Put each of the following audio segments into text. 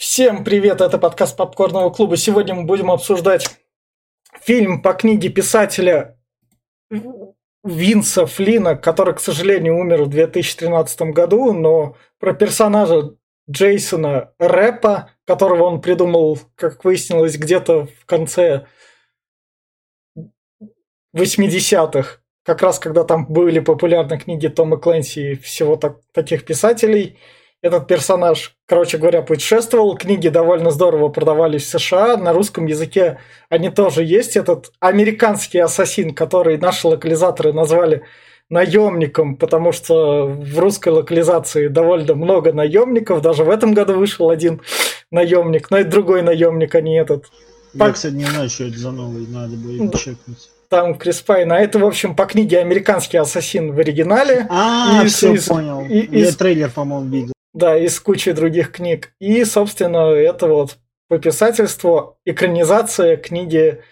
Всем привет, это подкаст Попкорного клуба. Сегодня мы будем обсуждать фильм по книге писателя Винса Флина, который, к сожалению, умер в 2013 году, но про персонажа Джейсона Рэпа, которого он придумал, как выяснилось, где-то в конце 80-х, как раз когда там были популярны книги Тома Клэнси и всего так, таких писателей – этот персонаж, короче говоря, путешествовал. Книги довольно здорово продавались в США. На русском языке они тоже есть. Этот американский ассасин, который наши локализаторы назвали наемником, потому что в русской локализации довольно много наемников. Даже в этом году вышел один наемник, но это другой наемник, а не этот. Я, кстати, не знаю, что это за новый, надо будет чекнуть там Крис Пайн, а это, в общем, по книге «Американский ассасин» в оригинале. А, и, все, из, понял. И, Я трейлер, по-моему, видел. Да, из кучи других книг. И, собственно, это вот по писательству экранизация книги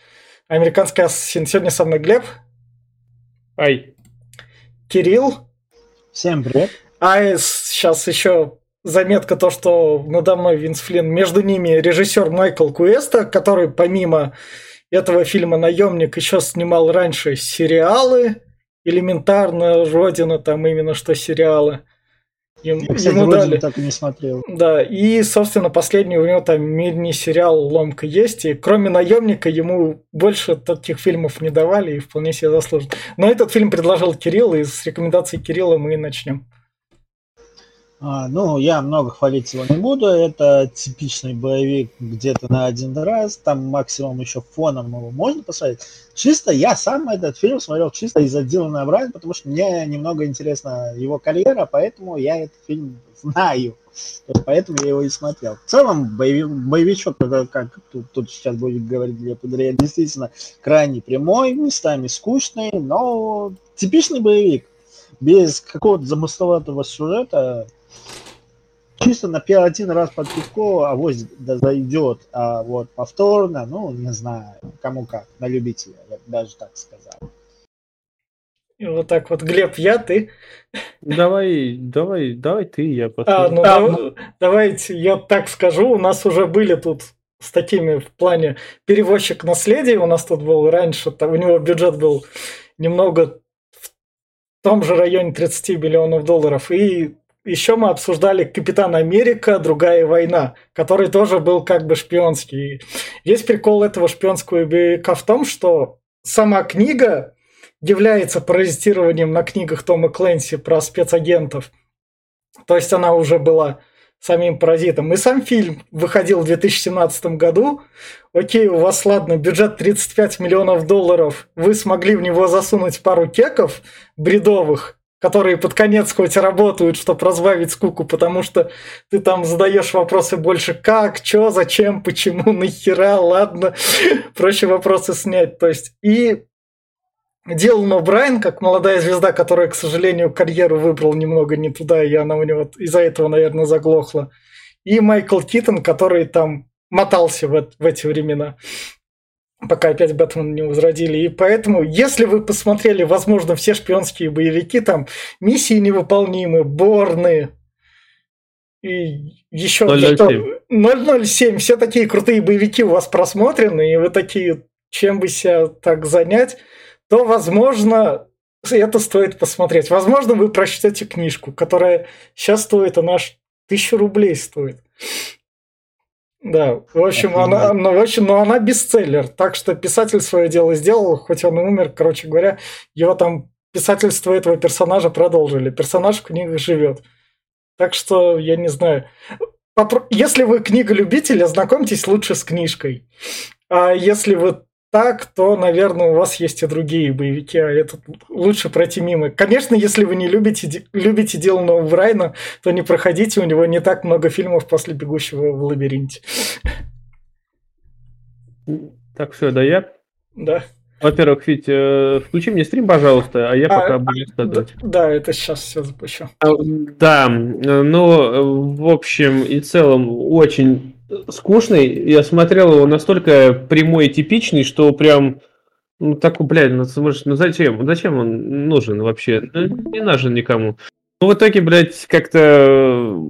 «Американский ассасин». Сегодня со мной Глеб. Ай. Кирилл. Всем привет. А сейчас еще заметка то, что надо мной Винс Флинн. Между ними режиссер Майкл Куэста, который помимо этого фильма «Наемник» еще снимал раньше сериалы. Элементарно, Родина, там именно что сериалы. Ему, Я, кстати, ему дали. так и не смотрел. Да, и, собственно, последний у него там мини-сериал «Ломка» есть, и кроме «Наемника» ему больше таких фильмов не давали, и вполне себе заслуженно. Но этот фильм предложил Кирилл, и с рекомендацией Кирилла мы и начнем. А, ну, я много хвалить его не буду. Это типичный боевик где-то на один раз. Там максимум еще фоном его можно посмотреть. Чисто я сам этот фильм смотрел чисто из-за Дилана Брайана, потому что мне немного интересна его карьера, поэтому я этот фильм знаю. Поэтому я его и смотрел. В целом, боевик, боевичок, как тут, тут сейчас будет говорить Глеб Андрея, действительно крайне прямой, местами скучный, но типичный боевик. Без какого-то замысловатого сюжета, чисто на один раз под пивко авось да зайдет, а вот повторно, ну, не знаю, кому как, на любителя, я бы даже так сказал. И вот так вот, Глеб, я, ты. Давай, давай, давай ты, я потом. А, ну, а, ну давайте я так скажу, у нас уже были тут с такими в плане перевозчик наследия, у нас тут был раньше, там, у него бюджет был немного в том же районе 30 миллионов долларов, и еще мы обсуждали Капитан Америка, другая война, который тоже был как бы шпионский. Весь прикол этого шпионского боевика в том, что сама книга является паразитированием на книгах Тома Клэнси про спецагентов. То есть она уже была самим паразитом. И сам фильм выходил в 2017 году. Окей, у вас, ладно, бюджет 35 миллионов долларов. Вы смогли в него засунуть пару кеков бредовых, которые под конец хоть работают, чтобы разбавить скуку, потому что ты там задаешь вопросы больше как, что, зачем, почему, нахера, ладно, проще вопросы снять. То есть и Дилан Брайан, как молодая звезда, которая, к сожалению, карьеру выбрал немного не туда, и она у него из-за этого, наверное, заглохла. И Майкл Китон, который там мотался в, в эти времена пока опять Бэтмен не возродили. И поэтому, если вы посмотрели, возможно, все шпионские боевики, там миссии невыполнимы, Борны, и еще 007. 007. Все такие крутые боевики у вас просмотрены, и вы такие, чем бы себя так занять, то, возможно, это стоит посмотреть. Возможно, вы прочтете книжку, которая сейчас стоит, она аж тысячу рублей стоит. Да, в общем, она, ну, в общем, но она бестселлер, так что писатель свое дело сделал, хоть он и умер, короче говоря, его там писательство этого персонажа продолжили. Персонаж в книгах живет. Так что, я не знаю. Если вы книга любителя, знакомьтесь лучше с книжкой. А если вы так, то, наверное, у вас есть и другие боевики, а этот лучше пройти мимо. Конечно, если вы не любите, любите Дилана Брайна, то не проходите, у него не так много фильмов после «Бегущего в лабиринте». Так, все, да я? Да. Во-первых, Вить, э, включи мне стрим, пожалуйста, а я а, пока буду страдать. Да, да, это сейчас все запущу. А, да, ну, в общем и целом, очень скучный. Я смотрел его настолько прямой и типичный, что прям ну, такой, блядь, ну, может, ну зачем? Зачем он нужен вообще? Ну, не нужен никому. Ну, в итоге, блядь, как-то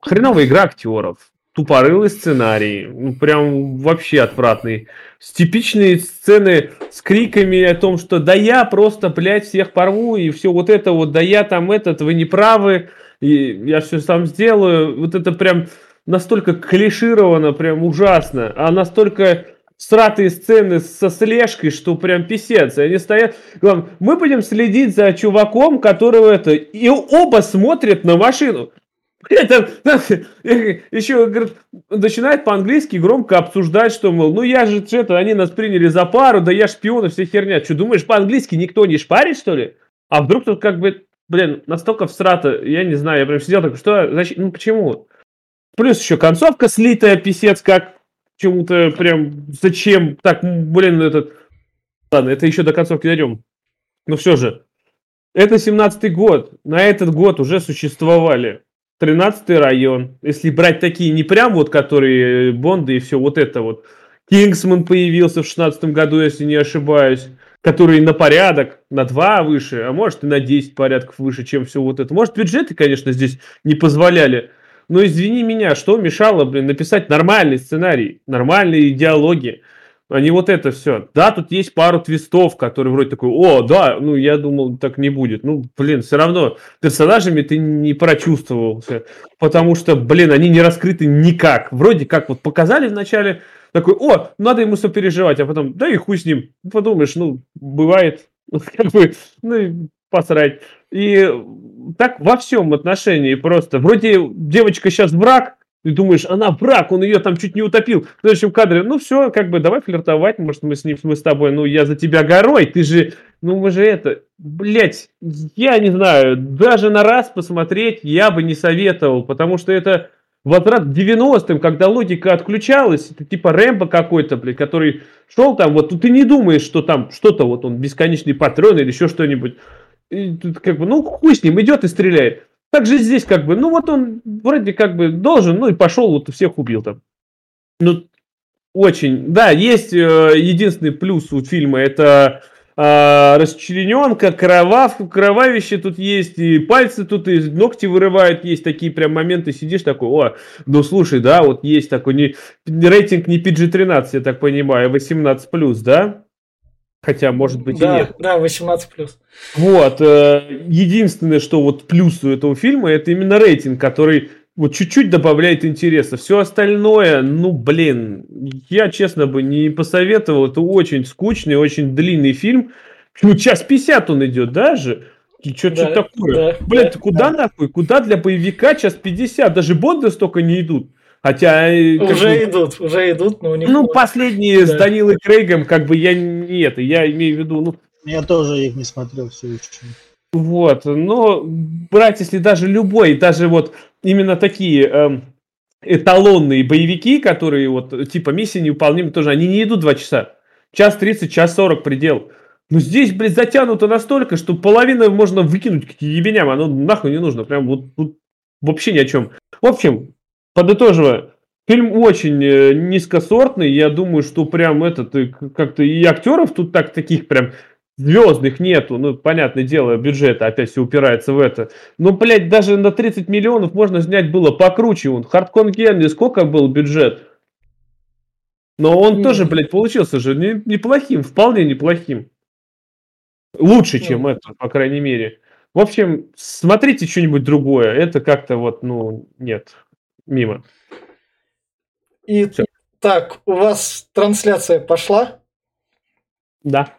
хреновая игра актеров. тупорылый сценарий, ну прям вообще отвратный. С типичные сцены с криками о том, что да я просто, блядь, всех порву, и все вот это вот, да я там этот, вы не правы, и я все сам сделаю. Вот это прям настолько клишировано, прям ужасно, а настолько сратые сцены со слежкой, что прям писец. Они стоят, мы будем следить за чуваком, которого это... И оба смотрят на машину. Это, еще говорит, начинает по-английски громко обсуждать, что, мол, ну я же что-то, они нас приняли за пару, да я шпион и вся херня. Что, думаешь, по-английски никто не шпарит, что ли? А вдруг тут как бы, блин, настолько всрато, я не знаю, я прям сидел такой, что, зачем, ну почему? Плюс еще концовка слитая, писец, как чему-то прям, зачем? Так, блин, этот... Ладно, это еще до концовки дойдем. Но все же, это 17-й год. На этот год уже существовали 13-й район. Если брать такие не прям вот, которые Бонды и все вот это вот. Кингсман появился в 16 году, если не ошибаюсь. Который на порядок, на 2 выше, а может и на 10 порядков выше, чем все вот это. Может, бюджеты, конечно, здесь не позволяли. Но извини меня, что мешало, блин, написать нормальный сценарий, нормальные диалоги а не вот это все. Да, тут есть пару твистов, которые вроде такой, о, да, ну я думал, так не будет. Ну, блин, все равно персонажами ты не прочувствовался, потому что, блин, они не раскрыты никак. Вроде как вот показали вначале, такой, о, надо ему сопереживать, а потом, да и хуй с ним. Подумаешь, ну, бывает, как бы, ну, посрать. И так во всем отношении просто. Вроде девочка сейчас враг, ты думаешь, она враг, он ее там чуть не утопил. В следующем кадре, ну все, как бы давай флиртовать, может мы с ним, мы с тобой, ну я за тебя горой, ты же, ну мы же это, блять, я не знаю, даже на раз посмотреть я бы не советовал, потому что это возврат к 90-м, когда логика отключалась, это типа Рэмбо какой-то, блядь, который шел там, вот ты не думаешь, что там что-то, вот он бесконечный патрон или еще что-нибудь. И как бы, ну хуй с ним, идет и стреляет. Так же здесь как бы, ну вот он вроде как бы должен, ну и пошел, вот всех убил там. Ну, очень, да, есть э, единственный плюс у фильма, это э, расчлененка, кровав, кровавище тут есть, и пальцы тут, и ногти вырывают, есть такие прям моменты, сидишь такой, о, ну слушай, да, вот есть такой, не, рейтинг не PG-13, я так понимаю, 18+, да? Хотя, может быть, да, и нет. Да, 18 плюс. Вот. Э, единственное, что вот плюс у этого фильма, это именно рейтинг, который вот чуть-чуть добавляет интереса. Все остальное, ну, блин, я, честно бы, не посоветовал. Это очень скучный, очень длинный фильм. Ну, час 50 он идет даже. Что да, такое? Да, Блин, да, ты куда да. нахуй? Куда для боевика час 50? Даже Бонды столько не идут. Хотя... Э, уже бы, идут, уже идут, но у них... Ну, последние да. с Данилой Крейгом, как бы я не это, я имею в виду, ну... Я тоже их не смотрел все еще. Вот, но брать, если даже любой, даже вот именно такие эм, эталонные боевики, которые вот типа миссии невыполнимы тоже, они не идут два часа. Час 30, час 40 предел. Но здесь, блядь, затянуто настолько, что половину можно выкинуть к ебеням, оно нахуй не нужно. Прям вот, вот вообще ни о чем. В общем, Подытоживая, фильм очень э, низкосортный. Я думаю, что прям этот э, как-то и актеров тут так таких прям звездных нету. Ну, понятное дело, бюджета опять все упирается в это. Но, блядь, даже на 30 миллионов можно снять было покруче. Он Хардкон Генри, сколько был бюджет? Но он mm. тоже, блядь, получился же не, неплохим, вполне неплохим. Лучше, mm. чем это, по крайней мере. В общем, смотрите что-нибудь другое. Это как-то вот, ну, нет мимо. И Все. так, у вас трансляция пошла? Да.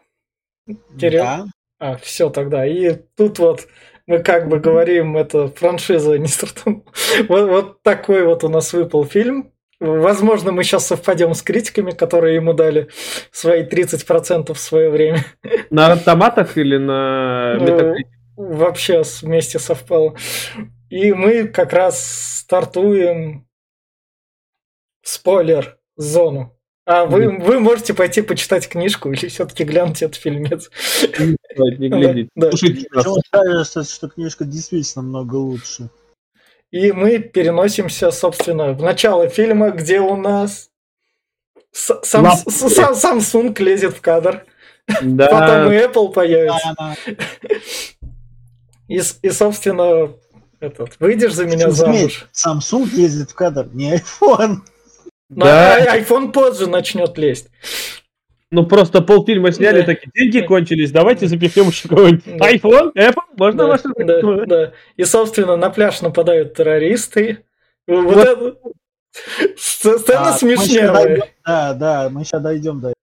Кирилл? Да. А, все тогда. И тут вот мы как бы говорим, это франшиза не стартанула. вот, вот такой вот у нас выпал фильм. Возможно, мы сейчас совпадем с критиками, которые ему дали свои 30% в свое время. На автоматах или на ну, Вообще вместе совпало. И мы как раз стартуем спойлер зону. А вы, вы можете пойти почитать книжку или все-таки глянуть этот фильмец. Не глядите. Да, Почему кажется, что книжка действительно много лучше. И мы переносимся, собственно, в начало фильма, где у нас сам, сам, Samsung лезет в кадр. Да. Потом и Apple появится. Да, да. И, и, собственно, этот, выйдешь за меня замуж. Samsung ездит в кадр, не iPhone. Ну, Да. а- iPhone позже начнет лезть. Ну просто полфильма сняли, Да. такие деньги кончились, давайте запихнем еще кого-нибудь. Да. iPhone, Apple, можно Да, вашу да, да. И, собственно, на пляж нападают террористы. Вот, Вот. это... Сц- Сцена А, мы дойдем- Да, да, мы сейчас дойдем до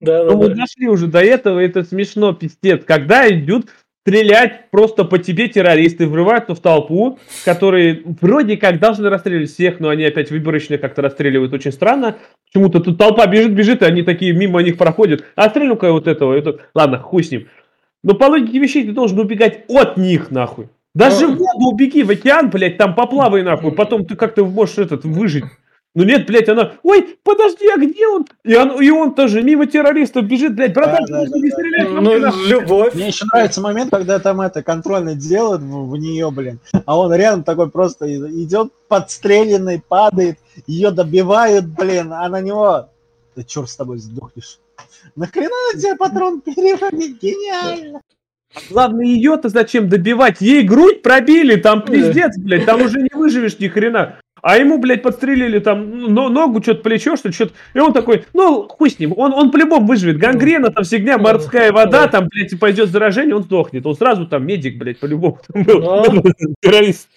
Да, да, Ну, мы да. дошли уже до этого, это смешно, пиздец. Когда идут стрелять просто по тебе террористы, врываются в толпу, которые вроде как должны расстреливать всех, но они опять выборочно как-то расстреливают очень странно. Почему-то тут толпа бежит, бежит, и они такие мимо них проходят. А стрелю-ка вот этого. и тут- Ладно, хуй с ним. Но по логике вещей ты должен убегать от них, нахуй. Даже Ну. в воду убеги, в океан, блядь, там поплавай, нахуй. Потом ты как-то можешь этот, выжить. Ну нет, блядь, она, ой, подожди, а где он? И он, и он тоже мимо террористов бежит, блядь, братан, Да, да, подожди, не да, стреляй, Ну, любовь. Мне еще нравится момент, когда там это контрольный делают в, в нее, блин, а он рядом такой просто идет подстреленный, падает, ее добивают, блин, а на него, да черт с тобой сдохнешь. Нахрена на тебя патрон переводить? Гениально! Главное, ее-то зачем добивать? Ей грудь пробили, там пиздец, блядь, там уже не выживешь ни хрена. А ему, блядь, подстрелили там ну, ногу, что-то плечо, что-то, что-то. И он такой, ну, хуй с ним, он, он по-любому выживет. Гангрена, там фигня, морская вода, там, блядь, пойдет заражение, он сдохнет. Он сразу там медик, блядь, по-любому там был. Террорист.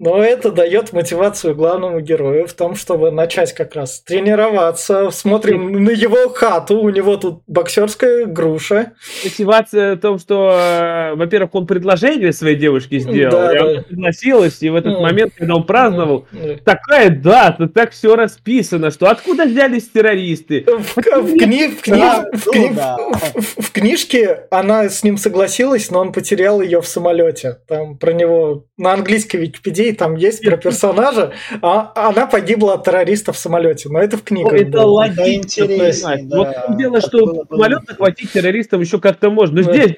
Но это дает мотивацию главному герою в том, чтобы начать как раз тренироваться. Смотрим на его хату, у него тут боксерская груша. Мотивация в том, что, э, во-первых, он предложение своей девушке сделал, Да, и да. она согласилась, и в этот Мгм. момент, когда он праздновал, В, такая дата, так все расписано, что откуда взялись террористы? в кни- в кни- Да, в кни- да. в- в- в книжке она с ним согласилась, но он потерял ее в самолете. Там про него на английской Википедии там есть про персонажа, а она погибла от террористов в самолете. Но это в книгах. Ну, это логично, Да. Вот в том дело, что самолет захватить террористам еще как-то можно. Но Да. здесь,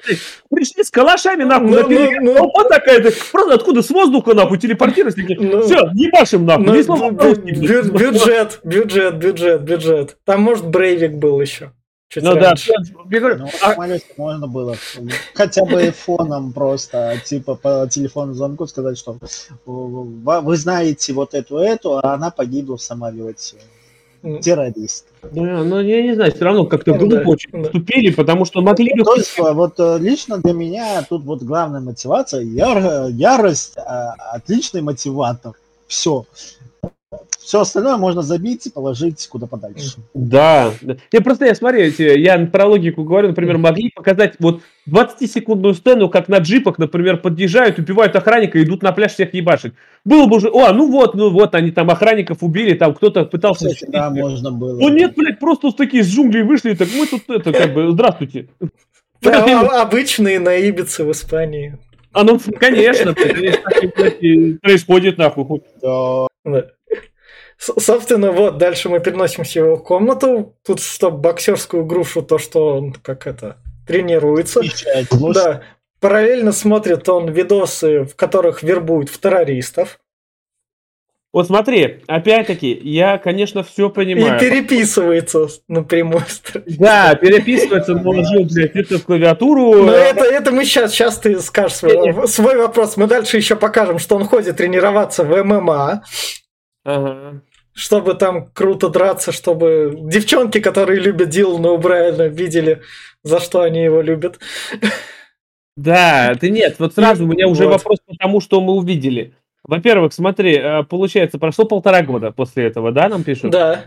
пришли с калашами, нахуй, Ну, на ну, ну. толпа такая, так, просто откуда с воздуха, нахуй, телепортировались, такие, Ну. все, нахуй, Ну, слова бю- по-русски, бю- блядь. бюджет, бюджет, бюджет, бюджет. Там, может, Брейвик был еще. Чуть Ну да, раньше. говорю, Ну, а- можно было хотя бы фоном просто, типа по телефону звонку сказать, что вы знаете вот эту эту, а она погибла в самолете. Ну, Террорист. Да, ну я не знаю, все равно как-то Ну, глупо да, очень да. поступили, потому что могли бы... То есть вот э, лично для меня тут вот главная мотивация, яр- ярость, а, отличный мотиватор. Все. Все остальное можно забить и положить куда подальше. Да. Я просто, я смотри, эти- я про логику говорю, например, могли показать вот 20-секундную сцену, как на джипах, например, подъезжают, убивают охранника идут на пляж всех ебашить. Было бы уже, о, ну вот, ну вот, они там охранников убили, там кто-то пытался... Кстати, да, можно было. Ну нет, блядь, просто такие из джунглей вышли, так мы тут это, как бы, здравствуйте. а- а- Обычные наибицы в Испании. А ну, конечно, происходит, нахуй. хуй. Да. Собственно, вот, дальше мы переносимся в его комнату. Тут, чтобы боксерскую грушу, то, что он, как это, тренируется. Да. Параллельно смотрит он видосы, в которых вербуют в террористов. Вот смотри, опять-таки, я, конечно, все И понимаю. переписывается напрямую. Да, переписывается, наложил, блядь, это в клавиатуру. Но это, это мы сейчас, сейчас ты скажешь свой, свой вопрос. Мы дальше еще покажем, что он ходит тренироваться в ММА, Ага. Чтобы там круто драться, чтобы девчонки, которые любят Дилана Убрайана, видели, за что они его любят. Да, ты нет, вот сразу у меня уже Вот. вопрос по тому, что мы увидели. Во-первых, смотри, э, получается, прошло полтора года после этого, да, нам пишут? Да.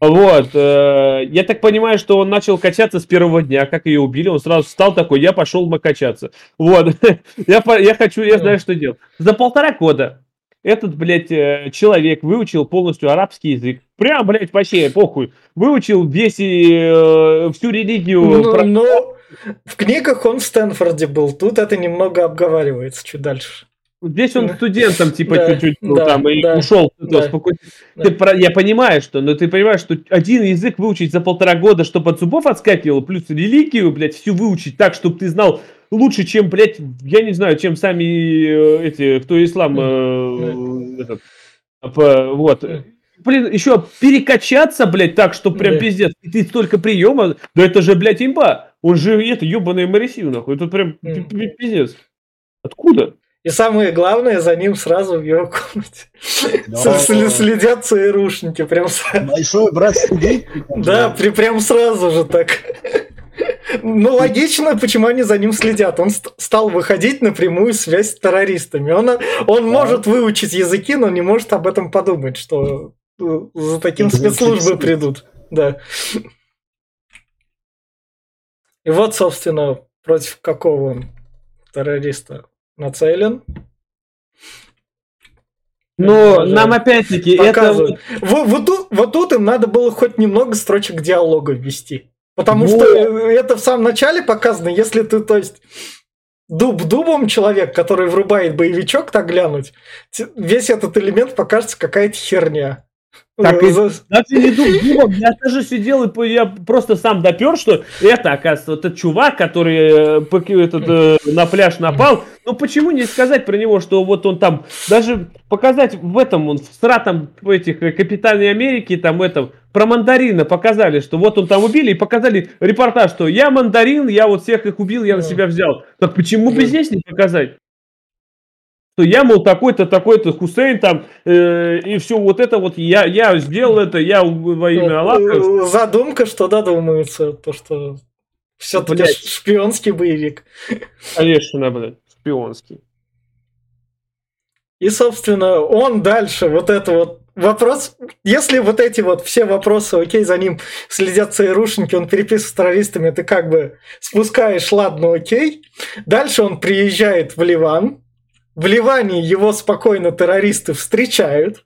Вот, э, я так понимаю, что он начал качаться с первого дня, как ее убили, он сразу встал такой, я пошел качаться. Вот, я, я хочу, я знаю, что делать. За полтора года этот, блядь, э, человек выучил полностью арабский язык. Прям, блядь, вообще, похуй. Выучил весь и э, всю религию. Ну, про- но в книгах он в Стэнфорде был. Тут это немного обговаривается чуть дальше. Здесь он Да. студентом, типа, Да, чуть-чуть да, там и да, ушел. да, спокойно. да. Ты про- Я понимаю, что, но ты понимаешь, что один язык выучить за полтора года, чтобы от зубов отскакивал, плюс религию, блядь, всю выучить так, чтобы ты знал лучше, чем, блядь, я не знаю, чем сами э, эти, кто ислам, э, этот, п- вот. Блин, еще перекачаться, блядь, так, что прям Да. пиздец. И ты столько приема, да это же, блядь, имба. Он же, это, ебаный Марисию, нахуй. Это прям пиздец. Откуда? И самое главное, за ним сразу в его комнате Да. следят ЦРУшники. Прям сразу. Большой брат сидит. Да, при, прям сразу же так. Ну, логично, почему они за ним следят. Он ст- стал выходить на прямую связь с террористами. Он, он может выучить языки, но не может об этом подумать, что э, за таким спецслужбы придут. Да. И вот, собственно, против какого он террориста нацелен. Но Даже нам опять-таки это... Вот, вот тут, вот тут им надо было хоть немного строчек диалога ввести. Потому Вот. что э, это в самом начале показано, если ты, то есть, дуб дубом человек, который врубает боевичок, так глянуть, весь этот элемент покажется какая-то херня. Так Э, и- за- Да ты не думай, Дима, я даже сидел и я просто сам допер, что это, оказывается, вот этот чувак, который э, этот, э, на пляж напал. Ну почему не сказать про него, что вот он там, даже показать в этом, он в стратом этих Капитане Америки, там этом, про мандарина показали, что вот он там убили, и показали репортаж, что я мандарин, я вот всех их убил, я на себя взял. Так почему бы здесь не показать? что я, мол, такой-то, такой-то Хусейн там, э, и все вот это вот, я, я сделал это, я во имя Аллаха. э, Задумка, что додумается, то, что все-таки шпионский боевик. Конечно, блядь, шпионский. И, собственно, он дальше, вот это вот вопрос, если вот эти вот все вопросы, окей, за ним следят ЦРУшники, он переписывает с террористами, ты как бы спускаешь, ладно, окей. Дальше он приезжает в Ливан. В Ливане его спокойно террористы встречают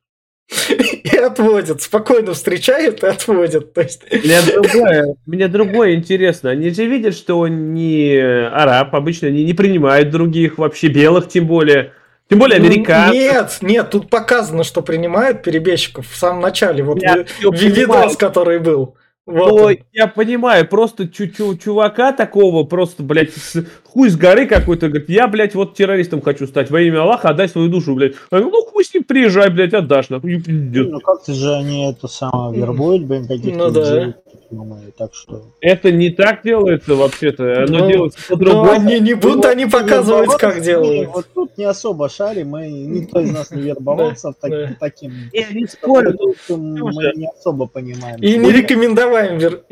и отводят. Спокойно встречают и отводят. То есть, Мне другое, мне другое интересно. Они же видят, что он не араб, обычно они не принимают других, вообще белых тем более. Тем более американцев. Нет, нет, тут показано, что принимают перебежчиков в самом начале. Вот Я видос, который был. Вот Но он. я понимаю, просто чу- чу- чувака такого, просто, блядь, с- хуй с горы какой-то, говорит, я, блядь, вот террористом хочу стать, во имя Аллаха отдай свою душу, блядь. Я говорю, ну хуй с ним, приезжай, блядь, отдашь, нахуй. Ну как-то же они это самое вербуют, блин, каких-то Ну да. Думаю, так что... Это не так делается вообще-то, оно Ну, делается Но по-другому. они не будут они показывать, как делают. Вот тут не особо шарим, мы, никто из нас не вербовался таким... Я не спорю, ну, мы не особо понимаем. И не рекомендуем вер-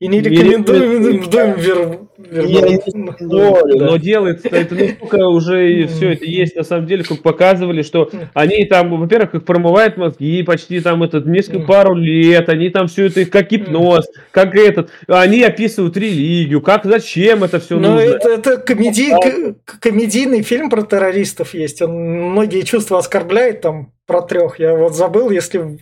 и- не рекомендуем рекомендуем, вер- Я не вербовать. спорю, Да. но делается это настолько уже все это есть на самом деле, как показывали, что они там, во-первых, их промывают мозги почти там этот несколько пару лет, они там все это как гипноз, как этот, они описывают религию, как зачем это все Но нужно. это, это комедий- комедийный фильм про террористов есть. Он многие чувства оскорбляет там про трех. Я вот забыл, если в-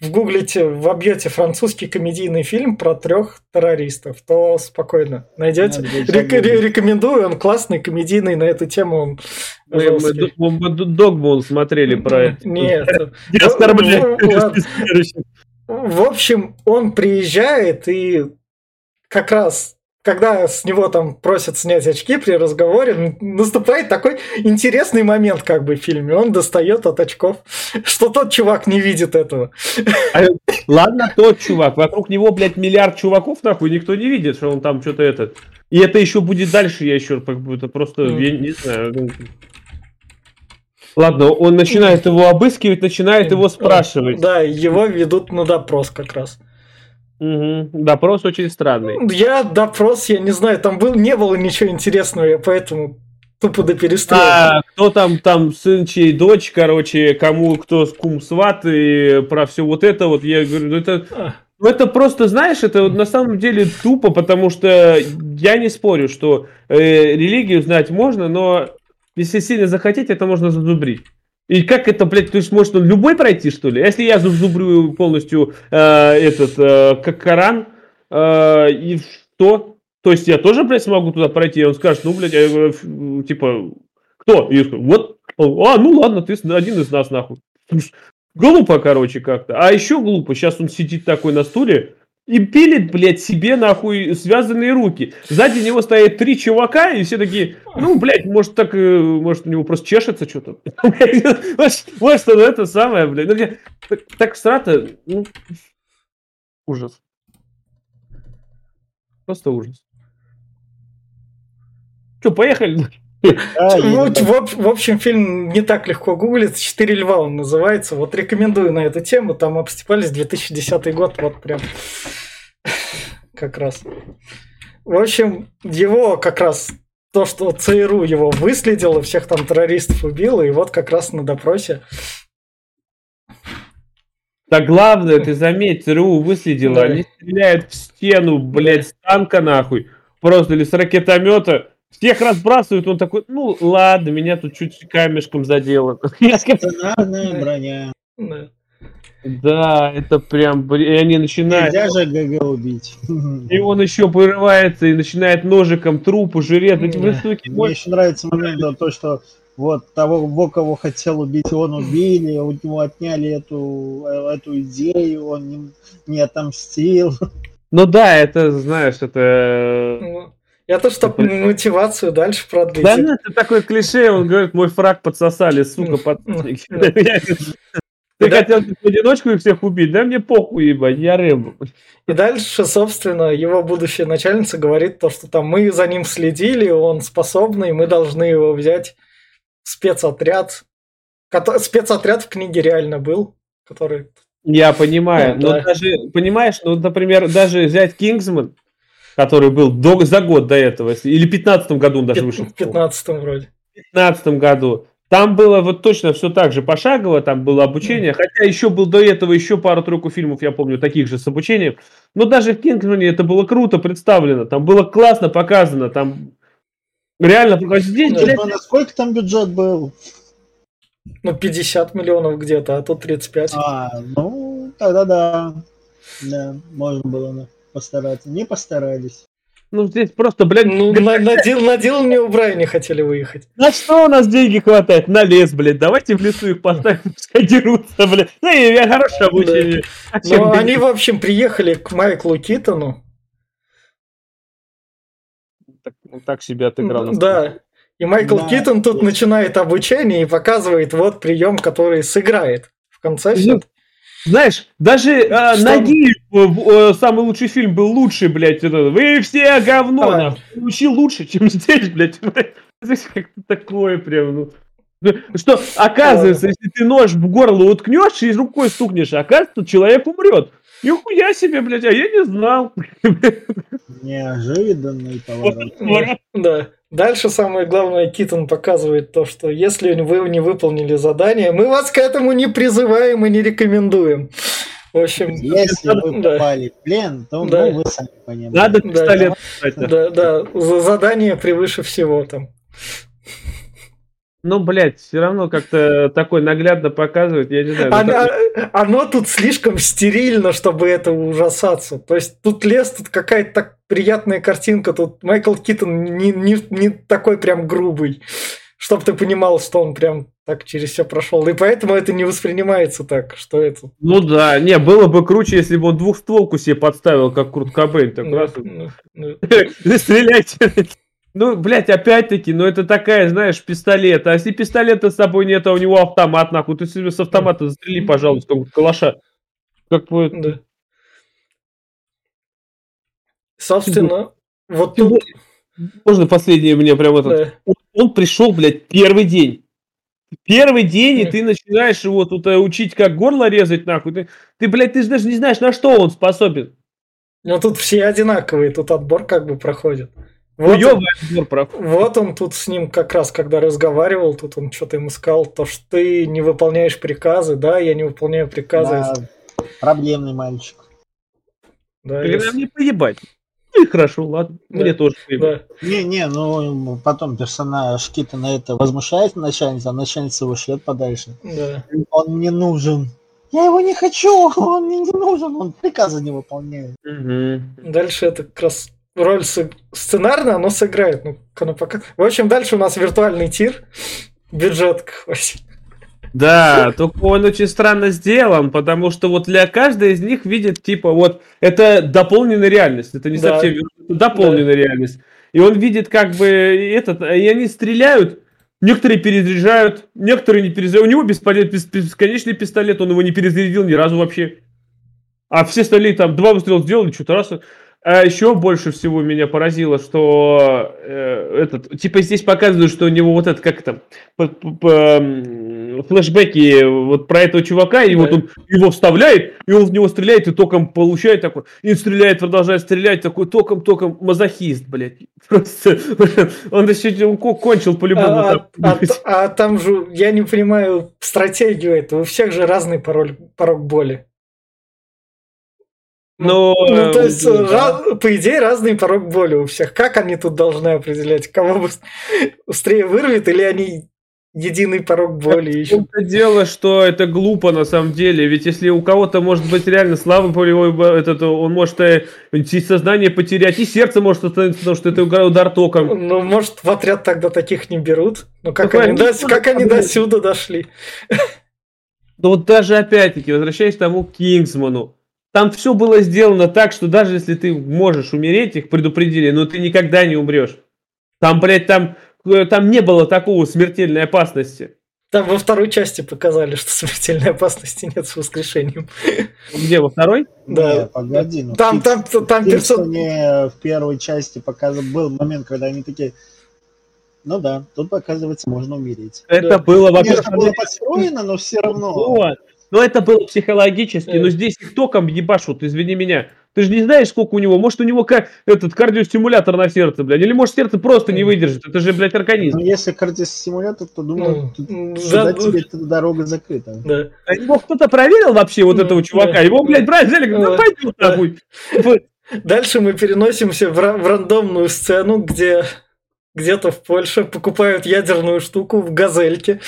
в гуглите, вобьете французский комедийный фильм про трех террористов, то спокойно найдете. Рек- рекомендую, он классный, комедийный на эту тему. Он Мы, мы, мы д- Догмун смотрели про это. Нет. Я оскорбляю. Ну, ладно. В общем, он приезжает и как раз когда с него там просят снять очки при разговоре, наступает такой интересный момент как бы в фильме. Он достает от очков, что тот чувак не видит этого. Ладно, тот чувак, вокруг него, блядь, миллиард чуваков, нахуй, никто не видит, что он там что-то это. И это еще будет дальше, я еще как будто просто, Мгм. я не знаю. ну. Ладно, он начинает его обыскивать, начинает его спрашивать. Да, его ведут на допрос как раз. Мгм. Допрос очень странный. Я допрос, я не знаю, там был, не было ничего интересного, я поэтому тупо до перестроил. А, кто там, там, сын чей дочь, короче, кому кто кум сват и про все вот это вот, я говорю, ну это, А. ну это просто, знаешь, это вот на самом деле тупо, потому что я не спорю, что э, религию знать можно, но если сильно захотеть, это можно зазубрить. И как это, блядь, то есть может любой пройти, что ли? Если я зазубрю полностью э, этот, э, как Коран, э, и что? То есть я тоже, блядь, смогу туда пройти, и он скажет, ну, блядь, я говорю, ф- типа, кто? И я скажу, вот, а, ну ладно, ты один из нас, нахуй. Глупо, короче, как-то. А еще глупо, сейчас он сидит такой на стуле и пилит, блядь, себе, нахуй, связанные руки. Сзади него стоят три чувака, и все такие, ну, блядь, может, так, э, может, у него просто чешется что-то. Может, он это самое, блядь. Ну, так- страта, ну, ужас. Просто ужас. Че, поехали? В, об- в общем, фильм не так легко гуглить. «Четыре льва» он называется. Вот рекомендую на эту тему. Там обстепались 2010 год. Вот прям как раз. В общем, его как раз то, что ЦРУ его выследило, всех там террористов убило, и вот как раз на допросе. Да главное, ты заметь, ЦРУ выследила, Да. они стреляют в стену, блядь, с танка нахуй, просто или с ракетомета, всех разбрасывают, он такой, ну ладно, меня тут чуть камешком задело. Стационарная броня. Да. Это прям, и они начинают, Нельзя же ГГ убить. и он еще вырывается и начинает ножиком труп уже резать, вы, Да. суки, Мне еще нравится момент, да, то, что вот того, во кого хотел убить, он убили, у него отняли эту, э, эту идею, он не, не отомстил. Ну да, это, знаешь, это... Ну, Это чтобы мотивацию дальше продлить. Да ну, это такое клише, он говорит, мой фраг подсосали, сука, подсосники. ну. Ты Да. хотел в одиночку их всех убить? Да мне похуй, ебать, я Рэмбо. И дальше, собственно, его будущая начальница говорит то, что там мы за ним следили, он способный, мы должны его взять в спецотряд. Спецотряд в книге реально был, который... Я понимаю, Ну, но да. даже, понимаешь, ну, например, даже взять Кингсман, который был до- за год до этого, или в 15 году он даже вышел. В 15 вроде. В 15 году. Там было вот точно все так же пошагово, там было обучение, хотя еще был до этого еще пару-тройку фильмов, я помню, таких же с обучением. Но даже в Кингсмане это было круто представлено, там было классно показано, там реально, здесь, Да. блядь, насколько там бюджет был? Ну, 50 миллионов где-то, а тут 35. А, ну, тогда да. Да, можно было на- постараться. Не постарались. ну здесь просто, блядь, Ну, на, на, Дил- на Дилан не убрай, не хотели выехать. На что у нас деньги хватает? На лес, блядь. Давайте в лесу их поставим, пускай дерутся, блядь. Ну, и я хорошее обучение. А Ну, они, в общем, приехали к Майклу Китону. так, ну, так себе отыграл. Да. И Майкл Да. Китон тут начинает обучение и показывает вот прием, который сыграет. В конце все. Знаешь, даже Что? Нагиев, э, э, самый лучший фильм был лучший, блядь. это, Вы все говно, А. Учил лучше, чем здесь, блядь. Здесь как-то такое прям, ну. Что, оказывается, если ты нож в горло уткнешь и рукой стукнешь, оказывается, человек умрет. Нихуя себе, блядь, а я не знал. Неожиданный поворот. Да. Дальше самое главное, Китон показывает то, что если вы не выполнили задание, мы вас к этому не призываем и не рекомендуем. В общем, Если вы Да. попали в плен, то Да. ну, вы сами понимаете. Надо Да. пистолет да, да, за задание превыше всего там. Ну, блядь, все равно как-то такой наглядно показывает, я не знаю. ну, Оно, так- оно тут слишком стерильно, чтобы это ужасаться. То есть тут лес, тут какая-то так приятная картинка, тут Майкл Китон не, не, не такой прям грубый, чтобы ты понимал, что он прям так через все прошел. И поэтому это не воспринимается так, что это... Ну да, не, было бы круче, если бы он двухстволку себе подставил, как Курт Кобейн, так ну, раз, ну, стреляйте. Ну, блядь, опять-таки, ну это такая, знаешь, пистолет. А если пистолета с собой нет, а у него автомат, нахуй, ты себе с автомата застрели, пожалуйста, как калаша. Как бы... да. Собственно, вот Тем тут... Можно последнее мне прям это... да. Он, он пришел, блядь, первый день. Первый день, и ты начинаешь его тут э, учить, как горло резать, нахуй. Ты, ты, блядь, ты же даже не знаешь, на что он способен. Но тут все одинаковые, тут отбор как бы проходит. Вот, проходит. вот он тут с ним как раз, когда разговаривал, тут он что-то ему сказал, то, что ты не выполняешь приказы, да, я не выполняю приказы. Да, проблемный мальчик. Да, Блин, если- мне поебать. Ну и хорошо, ладно. Да. Мне тоже поебать. да. Не-не, ну потом персонаж Кита на это возмущается начальница, а начальница его шлет подальше. Да. Он мне нужен. Я его не хочу, он мне не нужен, он приказы не выполняет. Мгм. Дальше это как раз роль сценарная, оно сыграет. Ну, оно пока... В общем, дальше у нас виртуальный тир. Бюджет какой. Да, только он очень странно сделан, потому что вот для каждой из них видит, типа, вот, это дополненная реальность, это не Да. совсем это дополненная реальность. И он видит, как бы, этот, и они стреляют, некоторые перезаряжают, некоторые не перезаряжают. У него бесполезный, бес- бесконечный пистолет, он его не перезарядил ни разу вообще. А все остальные там два выстрела сделали, что-то раз. А еще больше всего меня поразило, что э, этот, типа здесь показывают, что у него вот это, как это, по, по, по, флешбеки вот про этого чувака, и да. вот он его вставляет, и он в него стреляет, и током получает такой, и стреляет, продолжает стрелять, такой током, током, мазохист, блядь. Просто, он еще он кончил по-любому. А, а, а, а там же, я не понимаю стратегию этого, у всех же разный пароль, порог боли. Но, ну, то есть, да. раз, по идее, разный порог боли у всех. Как они тут должны определять, кого быстрее вырвет, или они единый порог боли ищут? Это дело, что это глупо на самом деле. Ведь если у кого-то может быть реально слабый полевой, этот, он может э, и сознание потерять, и сердце может остановиться, потому что это удар током. Ну, может, в отряд тогда таких не берут. Ну, как, они, до, как они до сюда дошли? Ну, вот даже опять-таки, возвращаясь к тому Кингсману, там все было сделано так, что даже если ты можешь умереть, их предупредили, но ты никогда не умрешь. Там, блядь, там, э, там не было такого смертельной опасности. Там во второй части показали, что смертельной опасности нет с воскрешением. Где, во второй? Да. Не, погоди, ну, там, там, там, там персон... в первой части показан был момент, когда они такие, ну да, тут, оказывается, можно умереть. Это да. было, во-первых... Это было построено, но все равно... Вот. Но это было психологически, но здесь их током ебашут, извини меня. Ты же не знаешь, сколько у него. Может, у него как этот кардиостимулятор на сердце, блядь. Или может сердце просто не выдержит. Это же, блядь, организм. Ну, если кардиостимулятор, то думаю, ну, сюда да, тебе ну, дорога закрыта. Да. А его кто-то проверил вообще, вот ну, этого чувака? Да. Его, блядь, брать взяли, ну пойдем нахуй. Дальше мы переносимся в, в рандомную сцену, где где-то в Польше покупают ядерную штуку в газельке.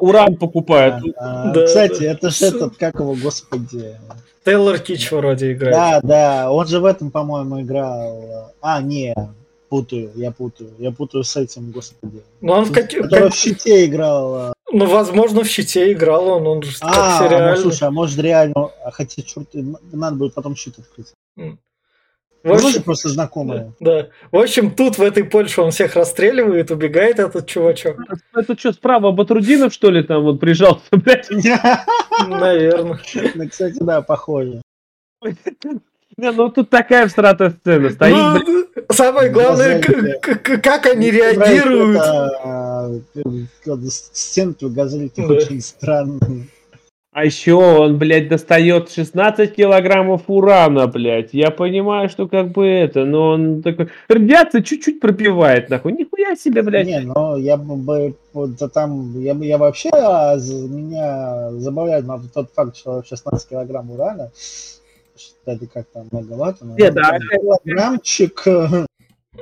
Уран покупают. А, да, кстати, да. это же этот, как его, господи. Тейлор Кич вроде играет. Да, да, он же в этом, по-моему, играл. А, не, путаю, я путаю. Я путаю с этим, господи. Ну он в каких... Который в щите играл. А. Ну, возможно, в щите играл он, он же а, как сериальный. Ну, слушай, а может реально... А хотя, черт, надо будет потом щит открыть. В общем, просто знакомые. Да. В общем, тут в этой Польше он всех расстреливает, убегает этот чувачок. Это что, справа Батрудинов, что ли, там вот прижался, блядь? Наверное. Ну, кстати, да, похоже. Не, ну тут такая встрата сцена стоит. Ну, самое главное, как они реагируют. А, Стенки у газельки очень странные. А еще он, блядь, достает 16 килограммов урана, блядь. Я понимаю, что как бы это, но он такой... Радиация чуть-чуть пропивает, нахуй. Нихуя себе, блядь. Не, ну я бы... Вот, там, я, я вообще... А, меня забавляет на тот факт, что 16 килограмм урана. Это как-то многовато. Но Нет, да, килограммчик...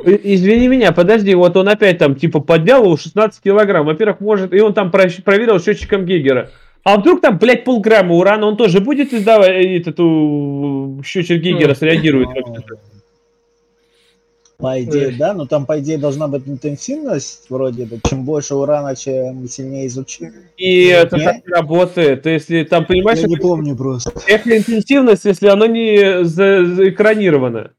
Извини меня, подожди, вот он опять там типа поднял его 16 килограмм. Во-первых, может, и он там проверил счетчиком Гегера. А вдруг там, блядь, полграмма урана, он тоже будет издавать э, эту счетчик Гигера, среагирует По идее, да, но там, по идее, должна быть интенсивность вроде бы. Чем больше урана, чем сильнее изучение. И это так работает. То если там, понимаешь... Я не помню просто. Это интенсивность, если оно не заэкранировано.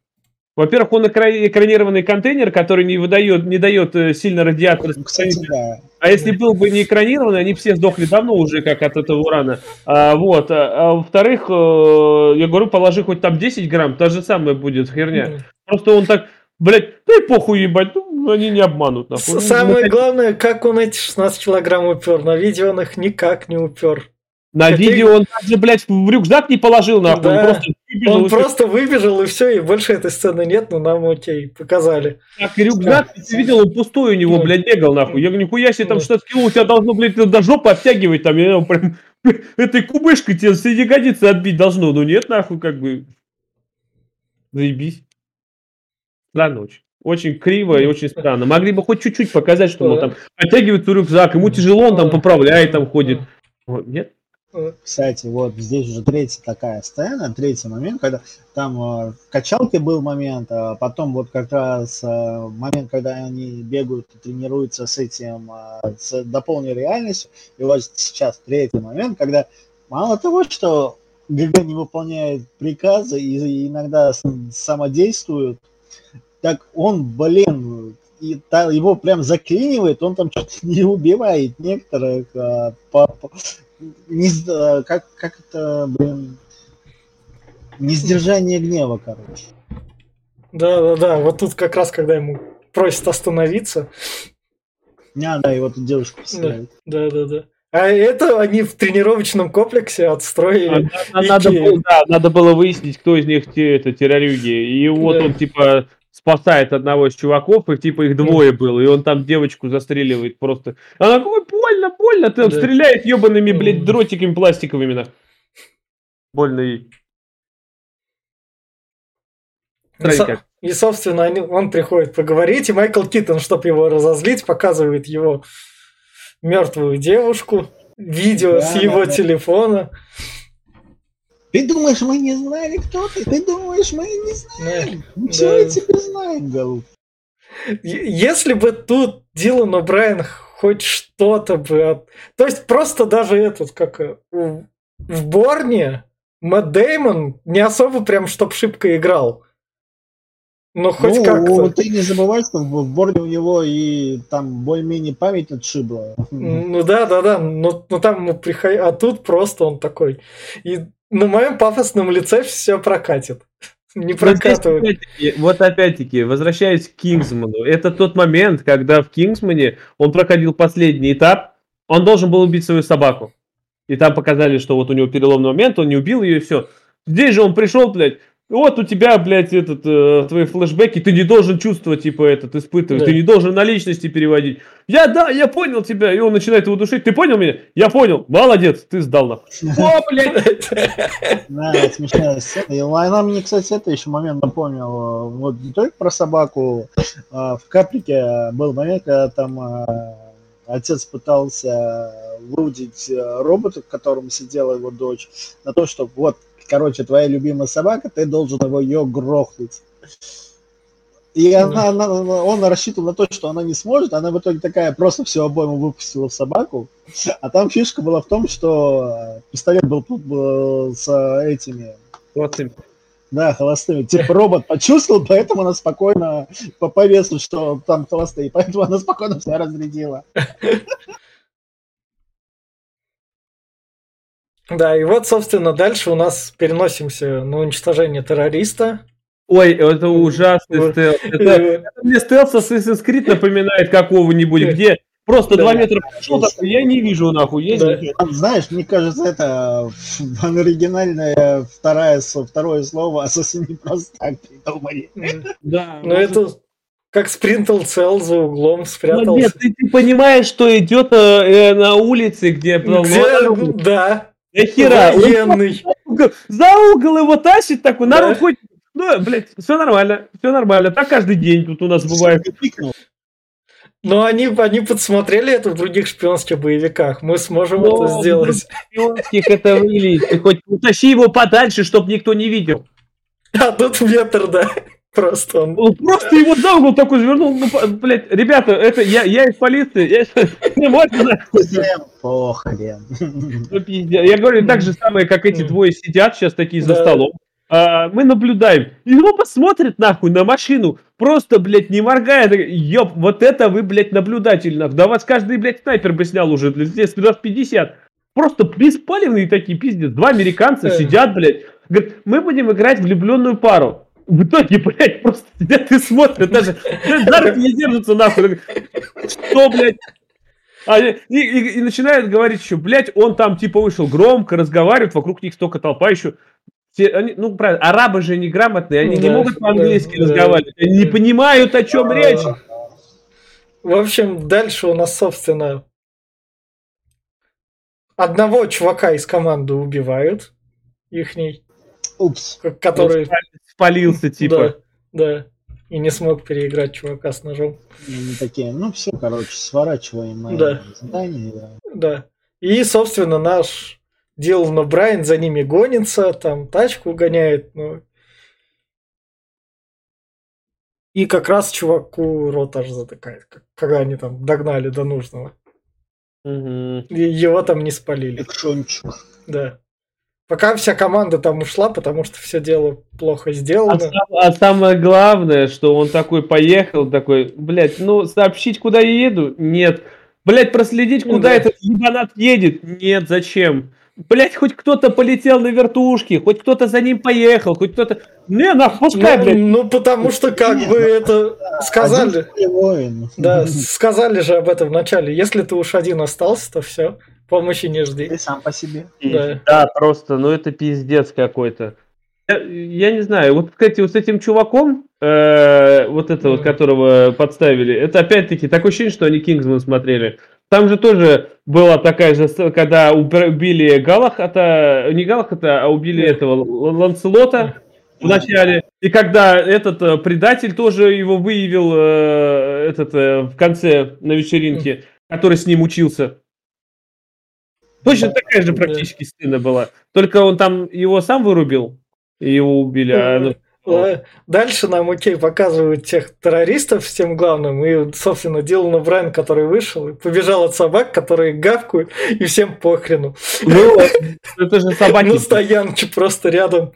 Во-первых, он экранированный контейнер, который не выдает, не дает э, сильно радиатор. Кстати, да. А если был бы не экранированный, они все сдохли давно уже, как от этого урана. А, вот. А, а во-вторых, э, я говорю, положи хоть там 10 грамм, та же самая будет херня. Mm. Просто он так, блядь, ну и похуй ебать, ну, они не обманут. Нахуй. Самое ну, главное, как он эти 16 килограмм упер. На видео он их никак не упер. На Какие... видео он даже, блядь, в рюкзак не положил, нахуй. Да. Он просто выбежал. Он просто выбежал, и все, и больше этой сцены нет, но нам окей, показали. Так, и рюкзак, да. ты видел, он пустой у него, блядь, бегал, нахуй. Я говорю, нихуя себе, там что-то у тебя должно, блядь, до жопы оттягивать, там, я прям, этой кубышкой тебе все ягодицы отбить должно. Ну нет, нахуй, как бы. Заебись. Странно очень. Очень криво и очень странно. Могли бы хоть чуть-чуть показать, что он там оттягивает рюкзак, ему тяжело, он там поправляет, там ходит. Нет? Кстати, вот здесь уже третья такая сцена, третий момент, когда там э, в качалке был момент, а потом вот как раз э, момент, когда они бегают и тренируются с этим, э, с дополненной реальностью. И вот сейчас третий момент, когда мало того, что ГГ не выполняет приказы и иногда самодействует, так он, блин, и та, его прям заклинивает, он там что-то не убивает некоторых а, по, не, как, как это, блин, не сдержание гнева, короче. Да, да, да. Вот тут как раз, когда ему просят остановиться. Не, да, его тут девушка представляет. Да, да, да. А это они в тренировочном комплексе отстроили. А, надо, было, да, надо было выяснить, кто из них те, это террорюги. И вот Да. он типа спасает одного из чуваков, и типа их двое было, и он там девочку застреливает просто. Она такой, больно, больно, ты Да. стреляет ебаными, блядь, дротиками пластиковыми. на. Больно ей. И, со- и, собственно, они- он приходит поговорить, и Майкл Киттон, чтобы его разозлить, показывает его мертвую девушку, видео Да, с да, его да. телефона. Ты думаешь, мы не знали, кто ты? Ты думаешь, мы не знаем? Мы Да. все теперь знаем, голубь. Если бы тут Дилан О'Брайен хоть что-то бы... То есть просто даже этот, как в Борне Мэтт Деймон не особо прям чтоб шибко играл. Но хоть ну, как-то. ты не забывай, что в Борне у него и там более-менее память отшибла. Ну да, да, да. Но, но там ему приход... А тут просто он такой. И на моем пафосном лице все прокатит. Не Вот здесь прокатывает. опять-таки- Вот опять-таки, возвращаясь к Кингсману, это тот момент, когда в Кингсмане он проходил последний этап, он должен был убить свою собаку. И там показали, что вот у него переломный момент, он не убил ее, и все. Здесь же он пришел, блядь, вот у тебя, блядь, этот, э, твои флешбеки, ты не должен чувствовать, типа, этот, испытывать, Да. ты не должен на личности переводить. Я, да, я понял тебя, и он начинает его душить, ты понял меня? Я понял, молодец, ты сдал нахуй. О, блядь, Да, смешная сцена. И она мне, кстати, это еще момент напомнил. Вот не только про собаку. а в Каприке был момент, когда там а, отец пытался выудить а, робота, в котором сидела его дочь, на то, что вот, короче, твоя любимая собака, ты должен его ее грохнуть. И она, она- он рассчитывал на то, что она не сможет, она в итоге такая просто всю обойму выпустила в собаку. А там фишка была в том, что пистолет был э, с этими, Молодцы. да, холостыми. Типа робот почувствовал, поэтому она спокойно по, по весу, что там холостые, поэтому она спокойно все разрядила. Да, и вот, собственно, дальше у нас переносимся на уничтожение террориста. Ой, это ужасный стелс. Это, Э, это мне стелс Assassin's Creed напоминает какого-нибудь, где просто Да. два метра прошел, такой, я не вижу нахуй, есть Да. знаешь, мне кажется, это э, оригинальное второе, второе слово ассасин не просто так придумали. Да. Ну, это как спринтал цел за углом, Ну, нет, спрятался. ты, ты понимаешь, что идет э, на улице, где... Где, да, да хера, военный. угол- за угол его тащит такой, Да. народ ходит. Ну, блядь, все нормально, все нормально. Так каждый день тут у нас бывает. Но они, они подсмотрели это в других шпионских боевиках. Мы сможем Но это сделать. шпионских это. Ты хоть утащи его подальше, чтобы никто не видел. А тут метр, да. Просто он. Он просто его за угол такой завернул. Ну, блядь, ребята, это я, я из полиции. Я, не можно похрен. Ну. Я говорю, так же самое, как эти двое сидят сейчас такие за столом. А, мы наблюдаем. И он посмотрит нахуй на машину. Просто, блядь, не моргая. Ёп, вот это вы, блядь, наблюдатель. нахуй. Да вас каждый, блядь, снайпер бы снял уже. Здесь раз 50. Просто беспалевные такие, пиздец. Два американца сидят, блядь. Говорят, мы будем играть влюбленную пару. В итоге, блядь, просто сидят и смотрят. Даже, руки не держатся нахуй. Что, блядь? А, и, и- и начинают говорить еще, блядь, он там типа вышел громко, разговаривает, вокруг них столько толпа еще. Все, они, ну, правильно, арабы же неграмотные, они не Да, могут по-английски да, да. разговаривать, они не понимают, о чем речь. В общем, дальше у нас, собственно, одного чувака из команды убивают. Ихний, Упс. который... спалился, типа. Да, да. И не смог переиграть чувака с ножом. И Они такие, ну все, короче, сворачиваем мы Да. задание. да. Да. И, собственно, наш Дилан Брайан за ними гонится, там тачку гоняет, ну. И как раз чуваку рот аж затыкает, когда они там догнали до нужного. Мгм. И его там не спалили. Экшончик. Да. Пока вся команда там ушла, потому что все дело плохо А, сделано. сам- а самое главное, что он такой поехал, такой, блядь, ну сообщить, куда я еду? Нет. Блядь, проследить, Ну куда да. этот ебанат едет? Нет, зачем? блядь, хоть кто-то полетел на вертушке, хоть кто-то за ним поехал, хоть кто-то... Не, нахуй, пускай, ну, блядь. Ну, потому что как бы это сказали. Да, сказали же об этом в начале. Если ты уж один остался, то все, помощи не жди. Ты сам по себе. Да, да просто, ну это пиздец какой-то. Я, я не знаю, вот, кстати, вот с этим чуваком, э, вот это вот, которого подставили, это опять-таки такое ощущение, что они Кингсман смотрели. Там же тоже была такая же, когда убили Галахата, не Галахата, а убили этого Ланселота в начале. И когда этот э, предатель тоже его выявил э, этот э, в конце на вечеринке, который с ним учился. Точно такая же практически сцена была. Только он там его сам вырубил, и его убили. А Дальше нам, окей, показывают тех террористов с тем главным, и, собственно, Дилана Брайан, который вышел, и побежал от собак, которые гавкают, и всем похрену. Ну, это же собаки. На стоянке просто рядом.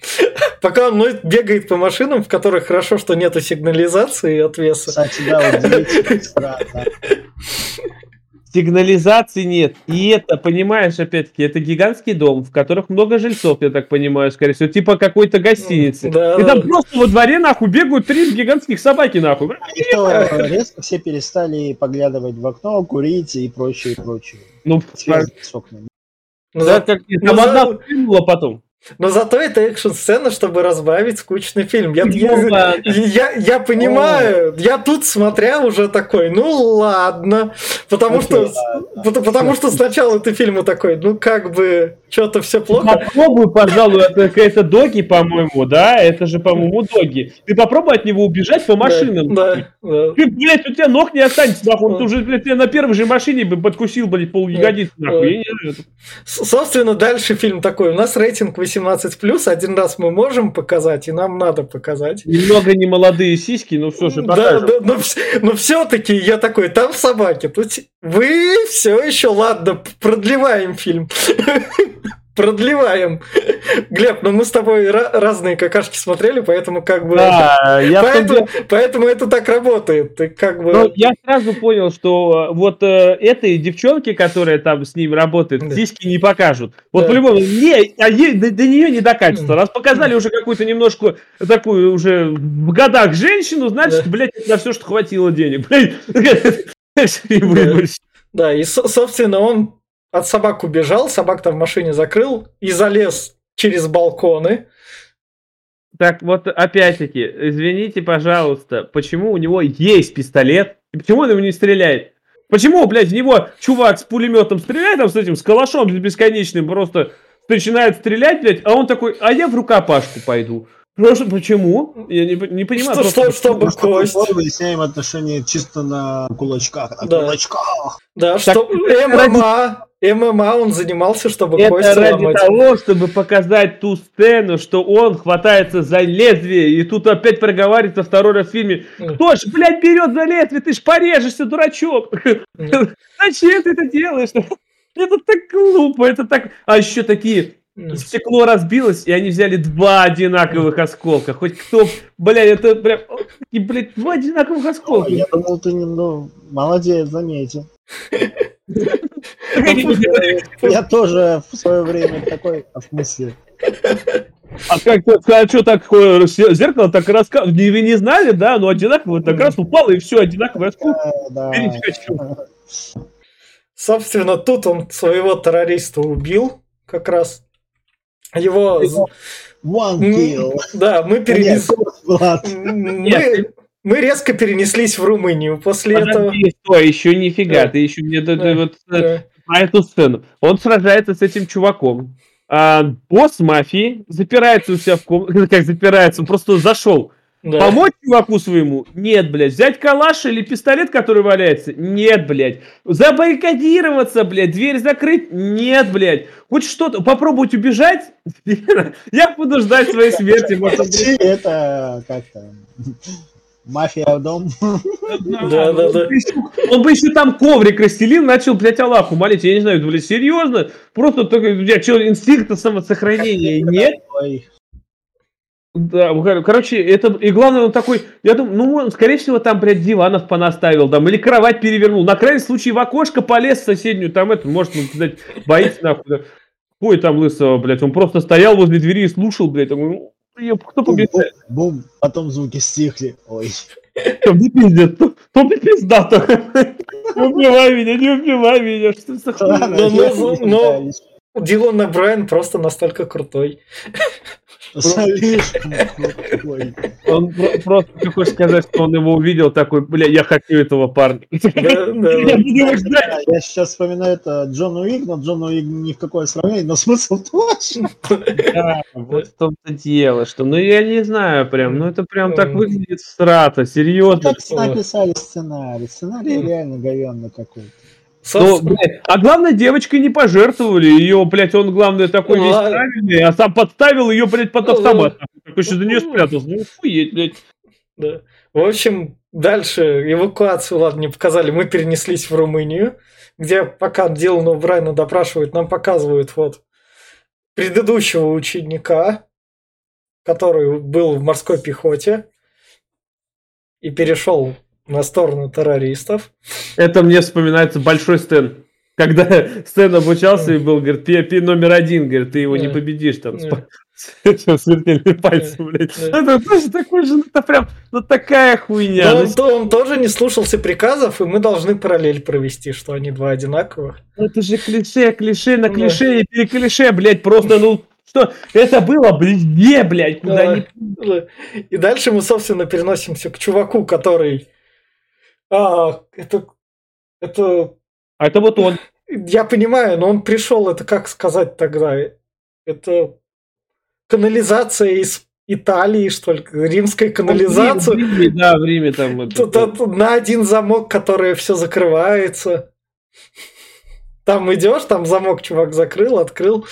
Пока он бегает по машинам, в которых хорошо, что нету сигнализации от веса. Кстати, да, удивительно сигнализации нет. И это, понимаешь, опять-таки, это гигантский дом, в которых много жильцов, я так понимаю, скорее всего, типа какой-то гостиницы. Да, и там просто во дворе, нахуй, бегают три гигантских собаки, нахуй. И то резко все перестали поглядывать в окно, курить и прочее, и прочее. Ну, с окнами. Ну, да, как, там одна потом. Но зато это экшн-сцена, чтобы разбавить скучный фильм. Я, я, я, я понимаю, я тут смотря уже такой, ну ладно, потому что потому, потому что сначала ты фильму такой, ну как бы что-то все плохо. Попробуй, пожалуй, это какая-то доги, по-моему, да, это же, по-моему, доги. Ты попробуй от него убежать по машинам. Да, да. Ты, блядь, у тебя ног не останется, нахуй, ты уже, блядь, на первой же машине бы подкусил, блядь, пол ягодицы, нахуй. Собственно, дальше фильм такой, у нас рейтинг 18 плюс, один раз мы можем показать, и нам надо показать. Немного не молодые сиськи, но все же Да, да, но, но все-таки я такой, там собаки, тут вы все еще, ладно, продлеваем фильм. продлеваем. Глеб, ну мы с тобой разные какашки смотрели, поэтому как бы... Да, я поэтому, подел... поэтому это так работает. Ты как бы... Ну, я сразу понял, что э, вот э, этой девчонке, которая там с ним работает, да. диски не покажут. Вот да. по-любому, не, а ей, до, до нее не докатится. Раз показали уже какую-то немножко такую уже в годах женщину, значит, да. блядь, на все, что хватило денег. Да, и, собственно, он от собак убежал, собак там в машине закрыл и залез через балконы. Так вот, опять-таки, извините, пожалуйста, почему у него есть пистолет, и почему он его не стреляет? Почему, блядь, в него чувак с пулеметом стреляет, там с этим, с калашом бесконечным, просто начинает стрелять, блядь, а он такой, а я в рукопашку пойду. Просто почему? Я не, не понимаю. Что, просто, что, чтобы кость. Выясняем отношения чисто на кулачках. На да. кулачках. Да, так, что ММА. ММА он занимался, чтобы это кости ради ломать. того, чтобы показать ту сцену, что он хватается за лезвие, и тут опять проговаривается второй раз в фильме. Кто ж, блядь, берет за лезвие? Ты ж порежешься, дурачок. Зачем ты это делаешь? Это так глупо, это так... А еще такие стекло разбилось, и они взяли два одинаковых осколка. Хоть кто, блядь, это прям, и, блядь, два одинаковых осколка. Я думал, ты ну, молодец, заметил. Я тоже в свое время такой, в смысле? А как а что такое зеркало так рассказывает? Вы не знали, да? Но одинаково так раз упало и все одинаково осколка. Да. Собственно, тут он своего террориста убил, как раз его... One kill. Да, мы перенесли... Мы, мы резко перенеслись в Румынию после Подожди, этого. Стой, еще нифига, да. ты еще мне да. вот да. на эту сцену. Он сражается с этим чуваком. А, босс мафии запирается у себя в комнате, как запирается, он просто зашел да. Помочь чуваку своему? Нет, блядь. Взять калаш или пистолет, который валяется? Нет, блядь. Забаррикадироваться, блядь. Дверь закрыть? Нет, блядь. Хоть что-то. Попробовать убежать? Я буду ждать своей смерти. Это как-то... Мафия в дом. Да, да, да. Он бы еще там коврик расстелил, начал, блядь, Аллаху молить. Я не знаю, блядь, серьезно? Просто только, блядь, что, инстинкта самосохранения нет? Да, короче, это и главное, он такой, я думаю, ну, скорее всего, там, блядь, диванов понаставил, там, или кровать перевернул. На крайний случай в окошко полез в соседнюю, там, это, может, ну, блядь, боится нахуй. Ой, там лысого, блядь, он просто стоял возле двери и слушал, блядь, такой, ё- кто Бум, победит? бум, бум, потом звуки стихли. Ой. Кто мне пиздец? Кто кто мне пиздато? Не убивай меня, не убивай меня, что за хуйня? пытаюсь. Дилан Брайан просто настолько крутой. Слишком. Он про- просто, ты хочешь сказать, что он его увидел, такой, бля, я хочу этого парня. Я да. буду его ждать. Да, Я сейчас вспоминаю это Джон Уик, но Джон Уик ни в какое сравнение, но смысл тот же. Да, вот в том-то дело, что, ну, я не знаю прям, ну, это прям так выглядит страта, серьезно. Как написали сценарий? Сценарий реально говенный какой-то. Ну, Собственно, блядь, а главное, девочкой не пожертвовали. Ее, блядь, он, главное, такой Ну, весь ладно. правильный, а сам подставил ее, блядь, под Ну, автомат. Такой еще за нее спрятался. Ну, охуеть, блядь. да. В общем, дальше эвакуацию, ладно, не показали. Мы перенеслись в Румынию, где пока Дилана Брайана допрашивают, нам показывают вот предыдущего ученика, который был в морской пехоте и перешел на сторону террористов. Это мне вспоминается большой Стэн. Когда Стэн обучался и был, говорит, пи номер один, говорит, ты его не Да. победишь там. с Да. па- с смертельным пальцем, блядь. Да. Это тоже такой же, ну, это прям, ну такая хуйня. Но Ну, он, то- он тоже не слушался приказов, и мы должны параллель провести, что они два одинаковых. Ну, Это же клише, клише на Да. клише и переклише, блядь, просто, ну, что, это было везде, блядь, куда Да. ни... Да. И дальше мы, собственно, переносимся к чуваку, который... А, это... Это... А это вот он. Я понимаю, но он пришел, это как сказать тогда? Это канализация из Италии, что ли? Римская канализация. В Риме, да, в Риме там. это- Тут, на один замок, который все закрывается. Там идешь, там замок чувак закрыл, открыл.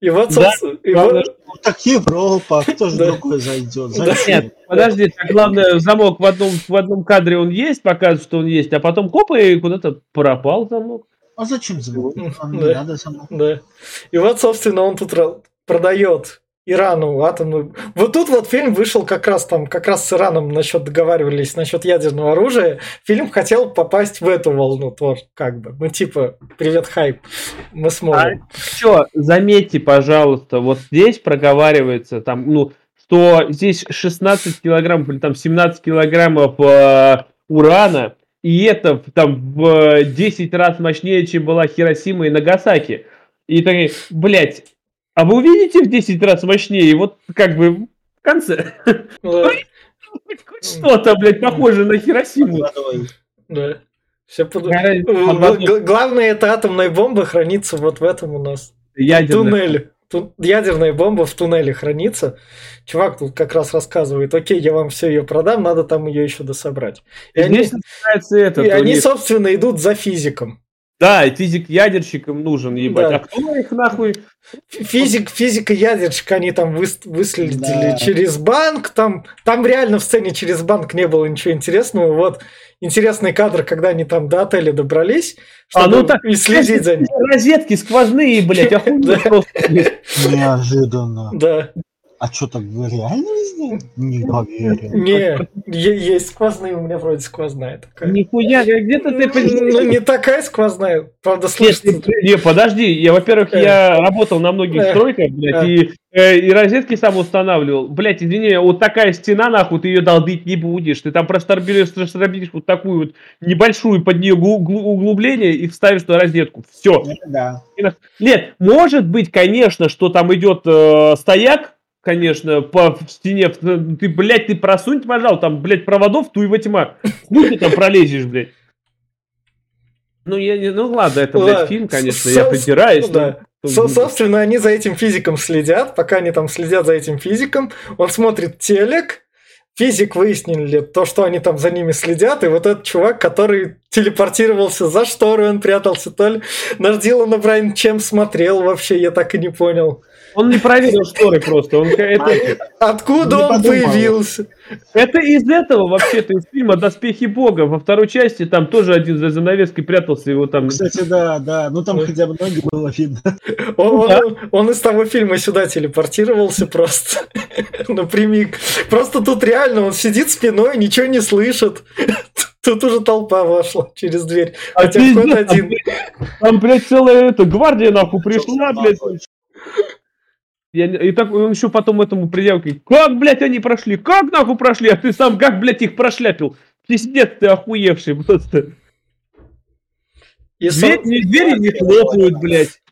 И вот, Да, собственно, и вот- Ну, так Европа, кто же другой зайдет? Нет, подожди, так главное, замок в одном, в одном кадре он есть, показывает, что он есть, а потом коп и куда-то пропал замок. А зачем замок? Да. Нам не надо замок. Да. И вот, собственно, он тут продает Ирану атомную... Вот тут вот фильм вышел как раз там, как раз с Ираном насчет договаривались насчет ядерного оружия. Фильм хотел попасть в эту волну тоже, как бы. Ну, типа, привет, хайп, мы сможем. Все, заметьте, пожалуйста, вот здесь проговаривается там, ну, что здесь 16 килограммов или там 17 килограммов э, урана, и это там в 10 раз мощнее, чем была Хиросима и Нагасаки. И такие, блядь, а вы увидите в 10 раз мощнее, вот как бы в конце Да, что-то, блядь, похоже на Хиросиму. Да. Все под... Главное, это атомная бомба хранится вот в этом у нас. Ядерная. Туннеле. Ту- Ядерная бомба в туннеле хранится. Чувак тут как раз рассказывает, окей, я вам все ее продам, надо там ее еще дособрать. И, И они, это. и они, собственно, идут за физиком. Да, и физик-ядерщикам нужен, ебать. Да. А кто их нахуй? Физик, физика ядерщик они там выс- выследили Да. через банк. Там, там реально в сцене через банк не было ничего интересного. Вот интересный кадр, когда они там до отеля добрались, А, чтобы ну так, и следить за ним. Розетки сквозные, блядь, охуенно просто. Неожиданно. Да. А что так вы реально везде? Не поверил. Не, есть сквозные, у меня вроде сквозная такая. Нихуя, где-то ты... Ну, не такая сквозная, правда, ты- не, подожди, я, во-первых, Э. я работал на многих Э. стройках, блядь, Э. и, и розетки сам устанавливал. Блядь, извини, вот такая стена, нахуй, ты ее долбить не будешь. Ты там просторбишь, просторбишь вот такую вот небольшую под нее углубление и вставишь туда розетку. Все. Да. Нет, может быть, конечно, что там идет э, стояк, конечно, по в стене. Ты, блядь, ты просунь, пожалуйста, там, блядь, проводов, туева тьма. Хуй ты там пролезешь, блядь. Ну, я не, ну ладно, это, блядь, Ладно, фильм, конечно, с- я придираюсь. но- да. Со- собственно, они за этим физиком следят. Пока они там следят за этим физиком, он смотрит телек. Физик выяснили то, что они там за ними следят, и вот этот чувак, который телепортировался за шторы, он прятался, то ли наш Дилан Брайан чем смотрел вообще, я так и не понял. Он не проверил шторы просто. Он, это, Откуда Не он подумал. появился? это из этого, вообще-то, из фильма «Доспехи Бога». Во второй части там тоже один за занавеской прятался, его там... Кстати, да, да. Ну там хотя бы ноги было видно. Он, Да. он- он из того фильма сюда телепортировался просто напрямик. Просто тут реально он сидит спиной, ничего не слышит. Тут уже толпа вошла через дверь. А Хотя вход один. Там, блядь, целая эта гвардия, нахуй, пришла, блядь. Я, и так он еще потом этому предъявил, говорит, как, блядь, они прошли? Как нахуй прошли? А ты сам как, блядь, их прошляпил? Пиздец ты охуевший просто. И Дверь, со- не, двери не хлопают, блядь.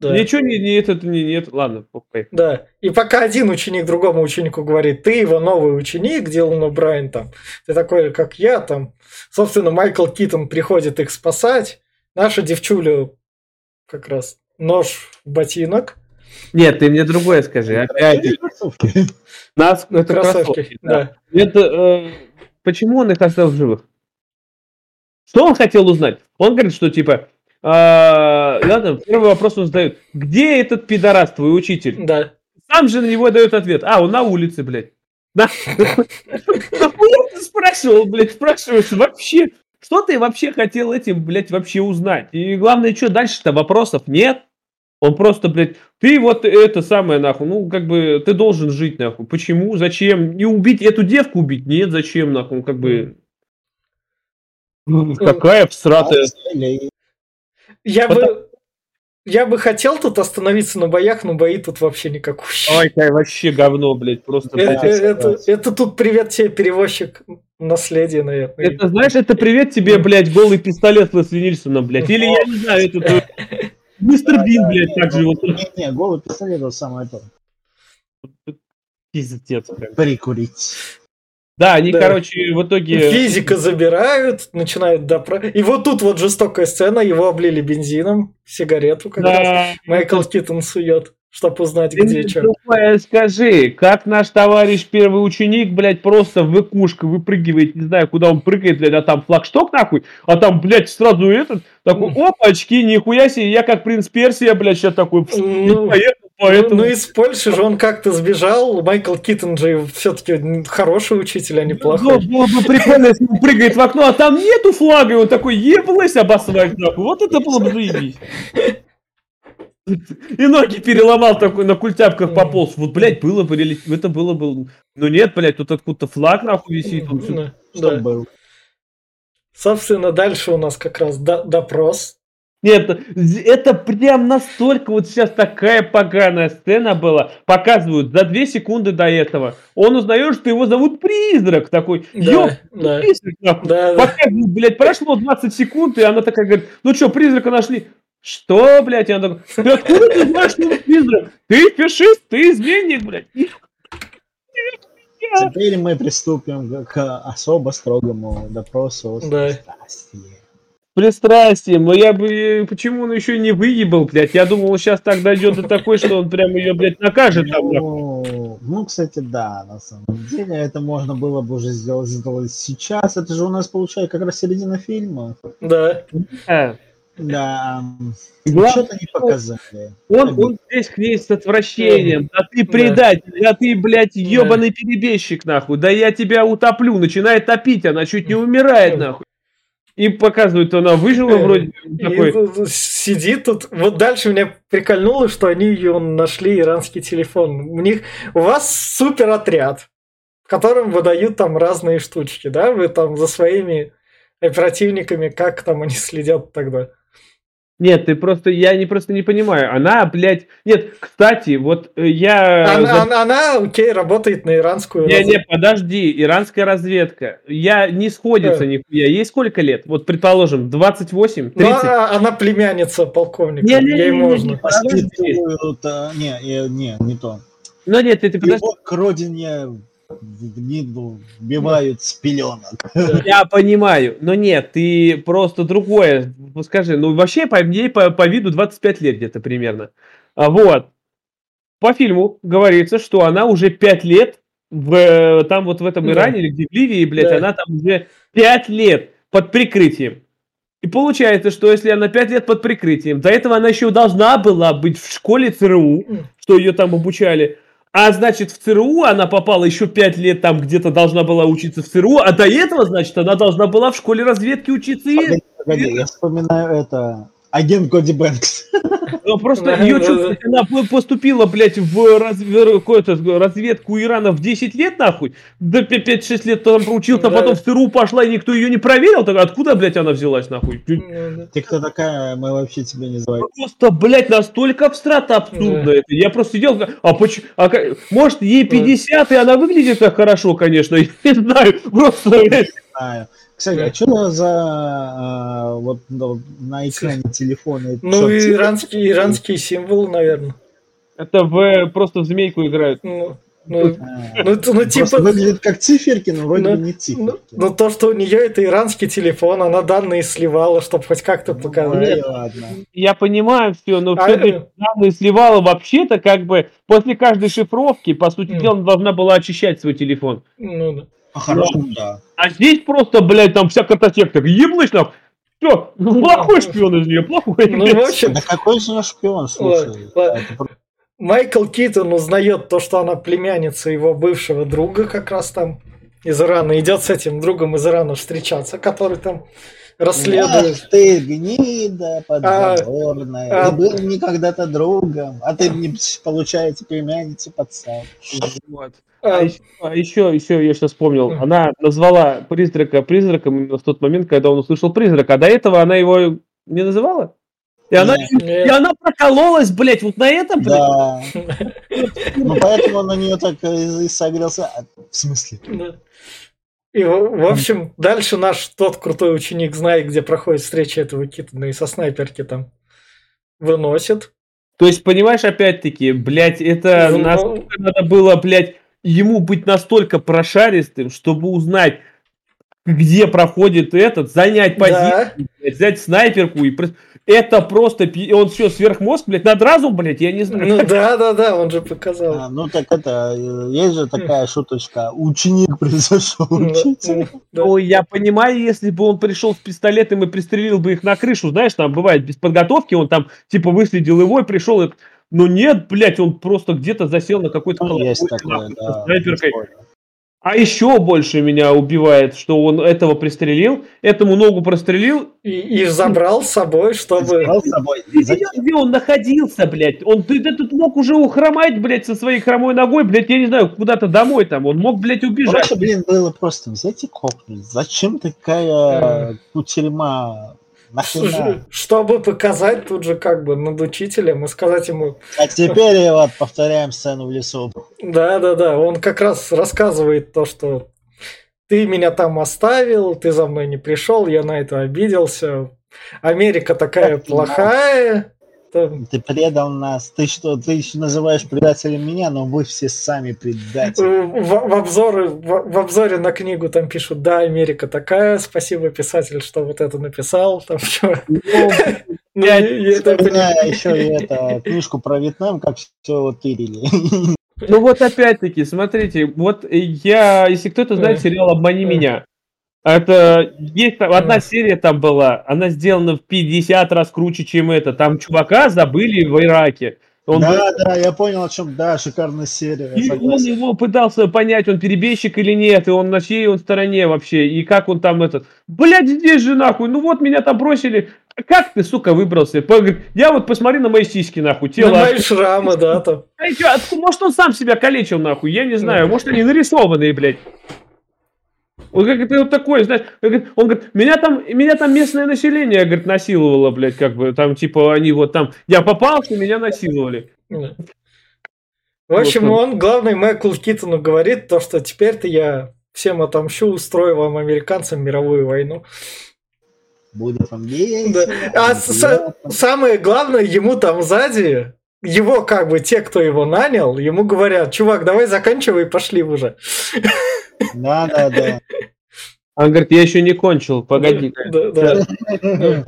да. Ничего не, не, это, не, нет. Ладно, похуй. Да, и пока один ученик другому ученику говорит, ты его новый ученик, Дилан О'Брайен там, ты такой, как я там. Собственно, Майкл Китон приходит их спасать. Наша девчуля как раз нож в ботинок, Нет, ты мне другое скажи. Опять Кроссовки. нас, это кроссовки. да. Это, э, почему он их оставил в живых? Что он хотел узнать? Он говорит, что типа, ладно, первый вопрос он задает. Где этот пидорас, твой учитель? Да. Сам же на него дает ответ. А, он на улице, блядь. На- Нахуя ты спрашивал, блядь, спрашиваешь вообще? Что ты вообще хотел этим, блядь, вообще узнать? И главное, что дальше-то вопросов нет. Он просто, блядь, ты вот это самое, нахуй, ну, как бы, ты должен жить, нахуй. Почему? Зачем? Не убить эту девку убить? Нет, зачем, нахуй, как бы... Какая всратая... Я Потому- бы, я бы хотел тут остановиться на боях, но бои тут вообще никакущие. Ой, какая вообще говно, блядь, просто, Это, блядь. это- согласен. это тут привет тебе, перевозчик наследия, наверное. Это, знаешь, это привет тебе, блядь, голый пистолет Лесли Нильсона, блядь. Или, я не знаю, это... Мистер Бин, блядь, так же вот. Не-не, голый пистолет это самое то. Пиздец, прям. Прикурить. Да, они, Да. короче, в итоге... Физика забирают, начинают допра... И вот тут вот жестокая сцена, его облили бензином, сигарету как раз. Да. Майкл Китон сует, чтобы узнать, Ты где что. скажи, как наш товарищ первый ученик, блядь, просто выкушка выпрыгивает, не знаю, куда он прыгает, блядь, а там флагшток нахуй, а там, блядь, сразу этот, такой, опа, очки, нихуя себе, я как принц Персия, блядь, сейчас такой, Ну, поехал, Ну, поэтому... ну, из Польши же он как-то сбежал. Майкл Китон же все-таки хороший учитель, а не Ну, плохой. было бы прикольно, если он прыгает в окно, а там нету флага, и он такой, еблась обосвать, нахуй. Вот это было бы заебись. И ноги переломал такой, на культяпках пополз. Вот, блядь, было бы, это было бы... Ну нет, блядь, тут откуда-то флаг нахуй висит. он всё- Да, да. был? Собственно, дальше у нас как раз до- допрос. Нет, это прям настолько вот сейчас такая поганая сцена была. Показывают за две секунды до этого. Он узнает, что его зовут Призрак. Такой, ёп, Да, да. Призрак. Да, да. Показывают, блядь, прошло 20 секунд, и она такая говорит, ну что, призрака нашли? Что, блядь? Она такая, ты откуда ты знаешь, что он призрак? Ты фашист, ты изменник, блядь. Теперь мы приступим к особо строгому допросу. с Да. пристрастием. Пристрастием, но я бы, почему он еще не выебал, блядь? Я думал, он сейчас так дойдет до такой, что он прям ее, блядь, накажет там. Ну, ну, кстати, да, на самом деле, это можно было бы уже сделать, сделать сейчас. Это же у нас получается как раз середина фильма. Да. А. Да, Главное, что-то не показали. Он, он здесь к ней с отвращением. Да ты предатель, да ты, блядь, ебаный перебежчик, нахуй. Да я тебя утоплю. Начинает топить, она чуть не умирает, нахуй. И показывают, она выжила вроде. И Такой, тут сидит тут. Вот дальше меня прикольнуло, что они ее нашли иранский телефон. У них у вас супер отряд, в котором выдают там разные штучки, да? Вы там за своими оперативниками, как там они следят тогда? Нет, ты просто, я не просто не понимаю. Она, блядь, нет, кстати, вот э, я... Она, за- она- она, окей, работает на иранскую Не, разведку. не, подожди, иранская разведка. Я не сходится Да. нихуя. Ей сколько лет? Вот, предположим, 28, 30? Но она, она племянница полковника, Не-не-не-не-не. ей можно. Подожди. Воспитывают, а, не, э, не, не то. Ну нет, ты, ты подожди. Его к родине гниду вбивают с пеленок. Я понимаю, но нет, ты просто другое. Ну, Скажи, ну вообще по ей по, по виду 25 лет где-то примерно. А, вот. По фильму говорится, что она уже 5 лет в, там вот в этом Да. Иране или где в Ливии, блядь, Да. она там уже 5 лет под прикрытием. И получается, что если она 5 лет под прикрытием, до этого она еще должна была быть в школе ЦРУ, что ее там обучали. А значит, в ЦРУ она попала еще 5 лет, там где-то должна была учиться в ЦРУ, а до этого, значит, она должна была в школе разведки учиться. И... Погоди, погоди, я вспоминаю это. Агент Коди Бэнкс. Ну, Просто Да, ее она по- поступила, блядь, в раз- в какую-то разведку Ирана в 10 лет, нахуй, до 5-6 лет там проучился, а потом в ТРУ пошла, и никто ее не проверил, так откуда, блядь, она взялась, нахуй? Ну, да. Ты кто такая? Мы вообще тебя не знаем. Просто, блядь, настолько абстракт абсурдно Да. это. Я просто сидел, а почему, может, ей 50, и она выглядит так хорошо, конечно, я не знаю, просто, блядь. Кстати, а что за а, вот ну, на экране телефона? Ну, чё, и цифры? иранские, иранские символы, наверное. Это в, просто в змейку играют. Ну, ну, А, ну, это, ну, просто типа... выглядит как циферки, но вроде Ну, бы не Ну, циферки. ну, то, что у нее это иранский телефон, она данные сливала, чтобы хоть как-то Ну, показать. ладно. Я понимаю все, но А, все-таки э. данные сливала вообще-то как бы после каждой шифровки, по сути Мгм. дела, она должна была очищать свой телефон. Ну, да. По-хорошему, да. А здесь просто, блядь, там вся картотека, еблась там, все, плохой шпион из нее, плохой. Ну, блядь. в общем, Да какой же шпион, слушай. Майкл Китон узнает то, что она племянница его бывшего друга как раз там из Ирана. Идет с этим другом из Ирана встречаться, который там расследует. Ах ты, гнида подзаборная. а- И был мне когда-то другом, а ты мне, получается, племянницу подсал. Вот. А, А еще, а еще, еще я сейчас вспомнил, она назвала призрака призраком именно в тот момент, когда он услышал призрака, а до этого она его не называла? И она, Нет. и нет. она прокололась, блядь, вот на этом, блядь. Да. Ну, поэтому на нее так и и согрелся. А, В смысле? Да. И, в, общем, дальше наш тот крутой ученик знает, где проходит встреча этого Китона, и со снайперки там выносит. То есть, понимаешь, опять-таки, блядь, это Ну, насколько надо было, блядь, ему быть настолько прошаристым, чтобы узнать, где проходит этот, занять позицию, Да. взять снайперку и... Это просто... Он все, сверхмозг, блядь, над разум, блядь, я не знаю. Ну да, да, да, он же показал. А, ну, так это, э, есть же такая шуточка. Ученик превзошел Ну, учителя. да. Ой, я понимаю, если бы он пришел с пистолетом и пристрелил бы их на крышу, знаешь, там бывает без подготовки, он там типа выследил его и пришел, и... но нет, блядь, он просто где-то засел на какой-то Ну, есть такое, да. снайперкой. А еще больше меня убивает, что он этого пристрелил, этому ногу прострелил. И, и забрал с собой, чтобы... Взял с собой. Ты где он находился, блядь? Он ты, ты тут мог уже ухромать, блядь, со своей хромой ногой, блядь, я не знаю, куда-то домой там. Он мог, блядь, убежать. Проще, блин, было просто взять и копнуть. Зачем такая кутерьма? Нахрена? Чтобы показать тут же как бы над учителем и сказать ему, А теперь вот повторяем сцену в лесу. да-да-да, он как раз рассказывает то, что ты меня там оставил, ты за мной не пришел, я на это обиделся. Америка такая Как ты предал нас. Ты что, ты еще называешь предателем меня, но вы все сами предатели. В, в обзоры, в, в обзоре на книгу там пишут, да, Америка такая, спасибо, писатель, что вот это написал. Там, чё. Ну, я- я это еще и это, книжку про Вьетнам, как все тырили. Ну вот опять-таки, смотрите, вот я, если кто-то знает сериал «Обмани меня», это есть там одна серия там была, она сделана в 50 раз круче, чем это. Там чувака забыли в Ираке. Он был- Да, да, я понял, о чем. Да, шикарная серия. и он его пытался понять, он перебежчик или нет, и он на чьей он стороне вообще, и как он там этот... Блядь, здесь же нахуй, ну вот меня там бросили, как ты, сука, выбрался? Я вот посмотри на мои сиськи, нахуй, На тело. мои шрамы, да, там. А может, он сам себя калечил, нахуй, я не знаю. Может, они нарисованные, блядь. Он как это вот такой, знаешь, он говорит, он говорит, меня там, меня там местное население, говорит, насиловало, блядь, как бы, там, типа, они вот там, я попался, меня насиловали. В общем, он, главный Майкл Китону говорит то, что теперь-то я всем отомщу, устрою вам, американцам, мировую войну. Будет вам весело. Да. А с- самое главное, ему там сзади, его как бы те, кто его нанял, ему говорят, чувак, давай заканчивай, пошли уже. Да, да, да. Он говорит, я еще не кончил, погоди. Да, да.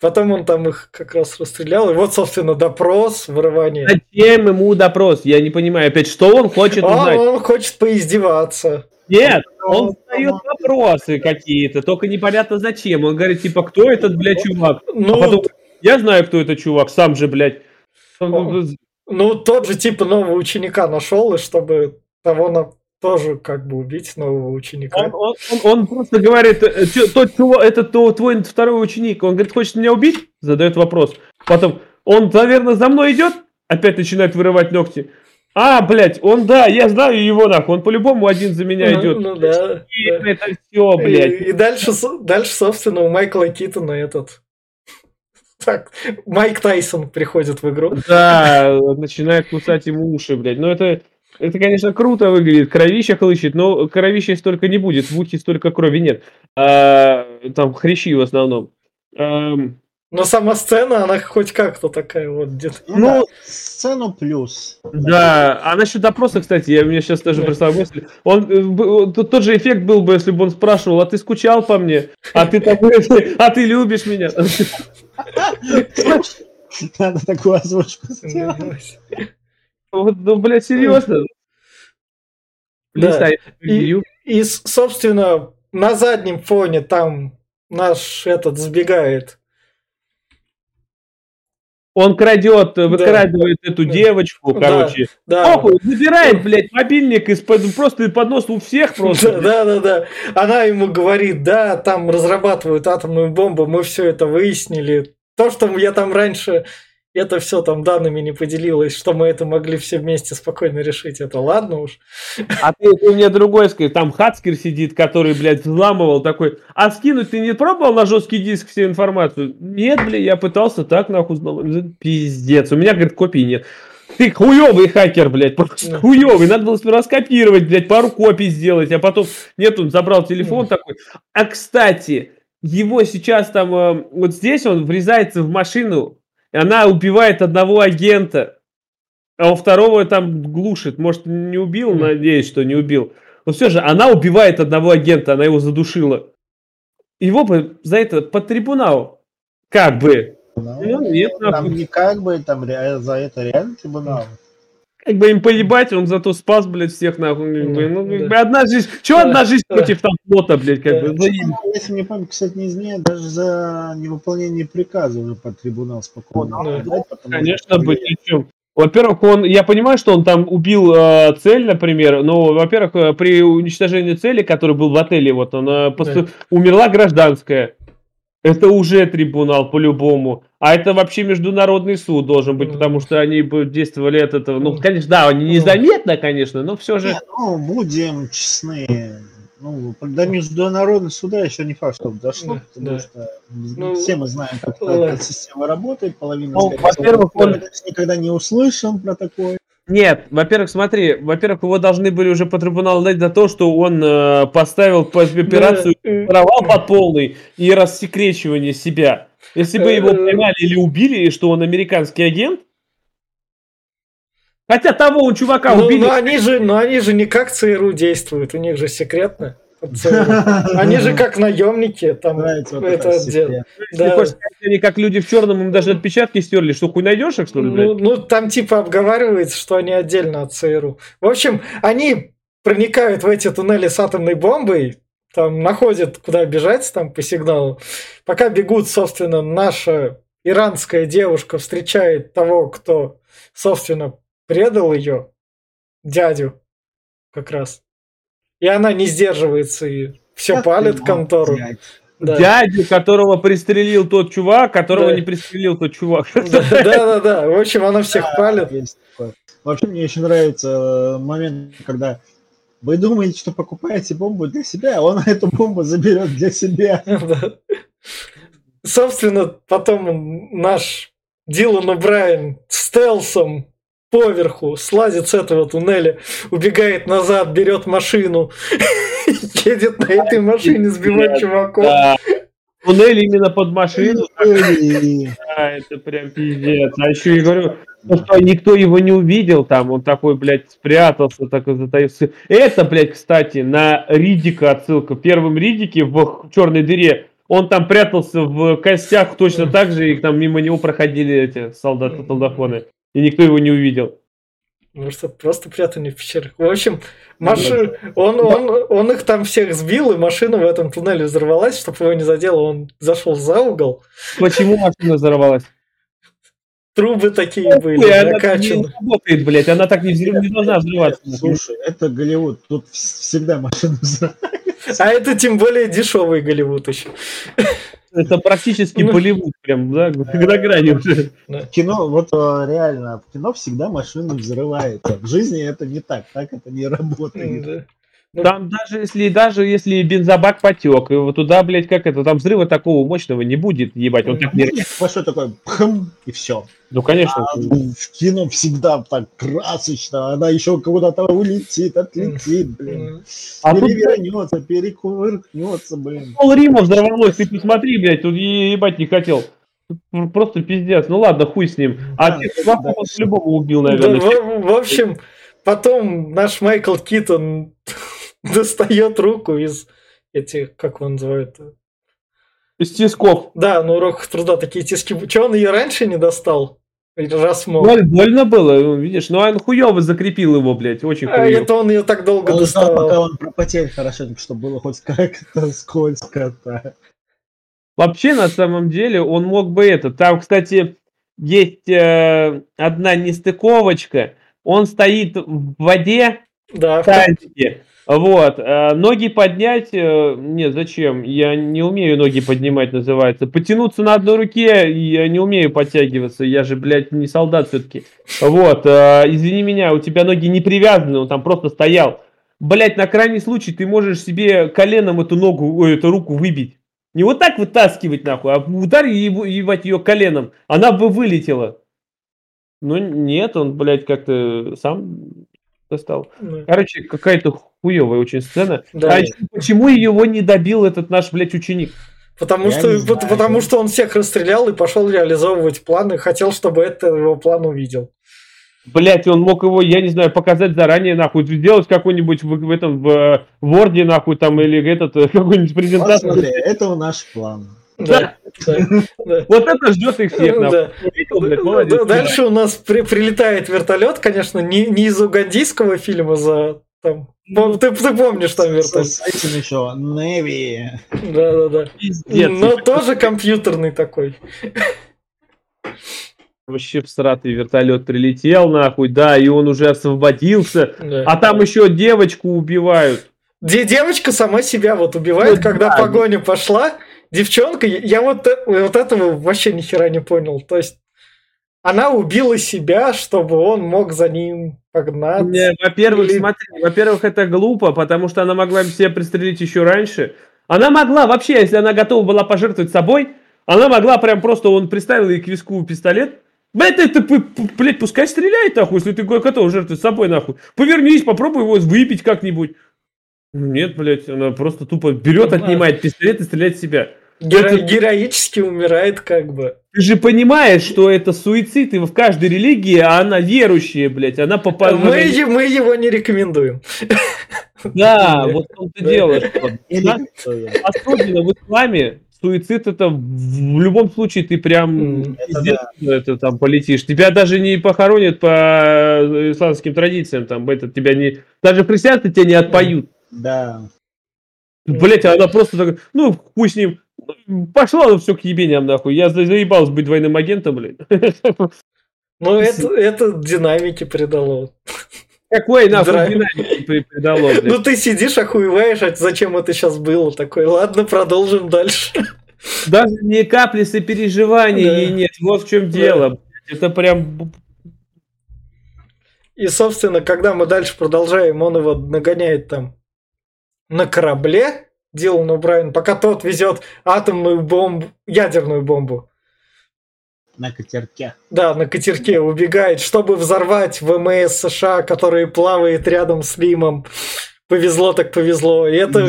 Потом он там их как раз расстрелял. И вот, собственно, допрос, вырывание. Зачем ему допрос? Я не понимаю, опять, что он хочет Он, узнать? он хочет поиздеваться. Нет, он задает вопросы какие-то, только непонятно зачем. Он говорит, типа, кто этот, блядь, чувак? Ну, А потом, я знаю, кто это чувак, сам же, блядь. Он- ну, тот же типа нового ученика нашел, и чтобы того на тоже как бы убить нового ученика. Он, он- он- он просто говорит, э, чё, тот чувак, это то, твой второй ученик, он говорит, хочет меня убить? Задает вопрос. Потом, Он, наверное, за мной идет, опять начинает вырывать ногти. А, блядь, он, да, я знаю его, нахуй, он по-любому один за меня Ну, идет. ну да, И да. Это все, блядь. И, и дальше, дальше, собственно, у Майкла Китона этот... Так, Майк Тайсон приходит в игру. Да, начинает кусать ему уши, блядь. Ну это, это, конечно, круто выглядит. Кровища хлыщет, но кровища столько не будет, в ухе столько крови нет. А, там хрящи в основном. Ам, Но сама сцена, она хоть как-то такая вот где-то. Ну, Ну, да, сцену плюс. Да, а насчет допроса, кстати, я, у меня сейчас даже Да. пришла мысль. Он, э, б- тот же эффект был бы, если бы он спрашивал, а ты скучал по мне? А ты, там, а ты любишь меня? Надо такую озвучку сделать. Вот, Ну, блядь, серьезно? Да. И-. И, собственно, на заднем фоне там наш этот сбегает. Он крадет, выкрадывает эту Да. девочку, Да. короче. Да, Похуй, забирает, блядь, мобильник из-под, просто из-под носа у всех просто. да, да, да. Она ему говорит, да, там разрабатывают атомную бомбу, мы все это выяснили. То, что я там раньше это все там данными не поделилась, что мы это могли все вместе спокойно решить, это ладно уж. А ты, ты мне другой скажи, там Хацкер сидит, который, блядь, взламывал такой, а скинуть ты не пробовал на жесткий диск всю информацию? Нет, блядь, я пытался так, нахуй, взломать. Пиздец, у меня, говорит, копий нет. Ты хуёвый хакер, блядь, просто хуёвый. Надо было сперва скопировать, блядь, пару копий сделать, а потом, нет, он забрал телефон такой. А, кстати, его сейчас там, э, вот здесь он врезается в машину, и она убивает одного агента, а у второго там глушит. Может, не убил, надеюсь, что не убил. Но все же, она убивает одного агента, она его задушила. Его бы за это под трибунал. Как бы. Ну, нет, Там не как бы, там за это реально трибунал. Как бы им поебать, он зато спас, блядь, всех нахуй. как бы. Ну, как Да. бы одна жизнь. Че Да. одна жизнь Да. против там флота, блядь, как Да. бы. Ну, Если мне память, кстати, не изменяет, даже за невыполнение приказа уже под трибунал спокойно. Да. Конечно, быть. Во-первых, он, я понимаю, что он там убил э, цель, например, но, во-первых, э, при уничтожении цели, который был в отеле, вот она посту- умерла гражданская. Это уже трибунал по-любому. А это вообще международный суд должен быть, потому что они бы действовали от этого. Ну, конечно, да, они незаметно, конечно, но все же. Не, ну, будем честны. Ну, до международного суда еще не факт, что дошло, Да, потому да. что Ну, все мы знаем, как эта система работает, половина Ну, во-первых, он- никогда не услышим про такое. Нет, во-первых, смотри, во-первых, его должны были уже по трибуналу дать за то, что он э, поставил по операцию э, воровал под полный и рассекречивание себя. Если бы его Э, поймали или убили, и что он американский агент, хотя того у чувака Ну, убили, но они же, но они же не как ЦРУ действуют, у них же секретно. Они же как наемники, там Нравится вот это секрет. если да. хочешь сказать, они как люди в черном, им даже отпечатки стерли, что хуй найдешь их, что ли, Ну, ну, там типа обговаривается, что они отдельно от ЦРУ. В общем, они проникают в эти туннели с атомной бомбой, там находят, куда бежать там по сигналу. Пока бегут, собственно, наша иранская девушка встречает того, кто, собственно, предал ее, дядю, как раз. И она не сдерживается и все Как палит контору. взять? Да. Дядю, которого пристрелил тот чувак, которого Да. не пристрелил тот чувак. Да, да, да. В общем, она всех палит. Вообще мне еще нравится э, момент, когда вы думаете, что покупаете бомбу для себя, а он эту бомбу заберет для себя. Собственно, потом наш Дилан О'Брайен стелсом поверху слазит с этого туннеля, убегает назад, берет машину, едет на этой машине сбивать чуваков. Туннель именно под машину, Да, это прям пиздец. А еще я говорю, то, что никто его не увидел там, он такой, блядь, спрятался, такой затаился. Это, блядь, кстати, на Ридика отсылка. В первом Ридике в черной дыре он там прятался в костях точно так же, и там мимо него проходили эти солдаты солдафоны. И никто его не увидел. Может, это просто прятание в пещерах. В общем, маши... он, он, он их там всех сбил, и машина в этом туннеле взорвалась, чтобы его не задело. Он зашел за угол. Почему машина взорвалась? Трубы такие были, Ой, она так не накачаны. работает, блядь, она так не, взрыв- не должна взрываться. Слушай, это Голливуд, тут вс- всегда машина взрывается. А это тем более дешевый Голливуд еще. Это практически Ну. Болливуд, прям, да, на грани уже. Кино, вот э, реально, в кино всегда машина взрывается. В жизни это не так, так это не работает. Да. Там даже если, даже если бензобак потек, и вот туда, блядь, как это, там взрыва такого мощного не будет, ебать, он так не... Большой такой, пхм, и все. Ну, конечно. А в кино всегда так красочно, она еще куда-то улетит, отлетит, блин. А тут Перевернется, перекувыркнется, блин. пол Рима взорвалось, ты посмотри, блядь, тут ебать не хотел. Тут Просто пиздец. Ну ладно, хуй с ним. А Да, чуваков да. он по-любому убил, Да, наверное. в, в общем, потом наш Майкл Китон достает руку из этих, как он называет? Из тисков. Да, на уроках труда такие тиски. Че он ее раньше не достал? Раз мог. Боль- больно было, видишь, но он хуёво закрепил его, блядь, очень А хуёво. это он ее так долго Он ждал, пока доставал. он пропотеет хорошенько, чтобы было хоть как-то скользко-то. Вообще, на самом деле, он мог бы это. Там, кстати, есть э, одна нестыковочка. Он стоит в воде, Да, в тазике. Вот. э, ноги поднять... э, нет, зачем? Я не умею ноги поднимать, называется. Потянуться на одной руке я не умею подтягиваться. Я же, блядь, не солдат все-таки. Вот. э, извини меня, у тебя ноги не привязаны, он там просто стоял. Блять, на крайний случай ты можешь себе коленом эту ногу, ой, эту руку выбить. Не вот так вытаскивать нахуй, а ударь ебу- ебать ее коленом. Она бы вылетела. Ну нет, он, блядь, как-то сам достал. да. Короче, какая-то хуевая очень сцена. Да. А почему его не добил этот наш, блядь, ученик? Потому Я что, знаю. потому что он всех расстрелял и пошел реализовывать планы, хотел, чтобы это его план увидел. Блять, он мог его, я не знаю, показать заранее, нахуй, сделать какой-нибудь в, в этом, в Ворде, нахуй, там, или этот, э, какую-нибудь Вот презентацию. смотри, это наш план. Да, да, да. Вот это ждет их всех, Да, молодец. Дальше у нас при- прилетает вертолет, конечно, не, не из угандийского фильма за там. пом- Ты, ты помнишь там вертолет? с этим еще Неви. Да, да, да. Пиздец. Но тоже компьютерный такой. Вообще всратый вертолет прилетел, нахуй, да, и он уже освободился. Да. А там еще девочку убивают. Де- девочка сама себя вот убивает, Ну, когда да. погоня пошла. Девчонка, я вот, вот этого вообще ни хера не понял. То есть она убила себя, чтобы он мог за ним погнаться. Не, во-первых, Или- смотри, во-первых, это глупо, потому что она могла себя пристрелить еще раньше. Она могла вообще, если она готова была пожертвовать собой, она могла прям просто, он приставил ей к виску пистолет. Блять, п- блядь, пускай стреляет, нахуй, если ты готов жертвовать собой, нахуй. Повернись, попробуй его выпить как-нибудь. Ну, Нет, блядь, она просто тупо берет, отнимает пистолет и стреляет в себя. Геро- это- Героически умирает как бы. Ты же понимаешь, что это суицид, и в каждой религии, а она верующая, блядь, она попала... Мы, е- мы его не рекомендуем. Да, вот в том-то дело, особенно в исламе суицид это в любом случае ты прям это пиздец, да. это там полетишь. Тебя даже не похоронят по исламским традициям, там это тебя не даже в христианстве тебя не отпоют. Да. Блять, она просто так, ну хуй с ним, пошла ну все к ебеням нахуй. Я за- заебался быть двойным агентом, блядь. Ну, это, это динамики придало. Какой нахуй Драйв. динамики при- придало, блядь. Ну, ты сидишь, охуеваешь, а зачем это сейчас было? Такой, ладно, продолжим дальше. Даже ни капли сопереживания Да. ей нет. Вот в чем Да. дело. блядь. Это прям И, собственно, когда мы дальше продолжаем, он его нагоняет там на корабле, Дилан Брайан, пока тот везет атомную бомбу, ядерную бомбу. На катерке. Да, на катерке убегает, чтобы взорвать ВМС США, который плавает рядом с Лимом. Повезло так повезло. И это,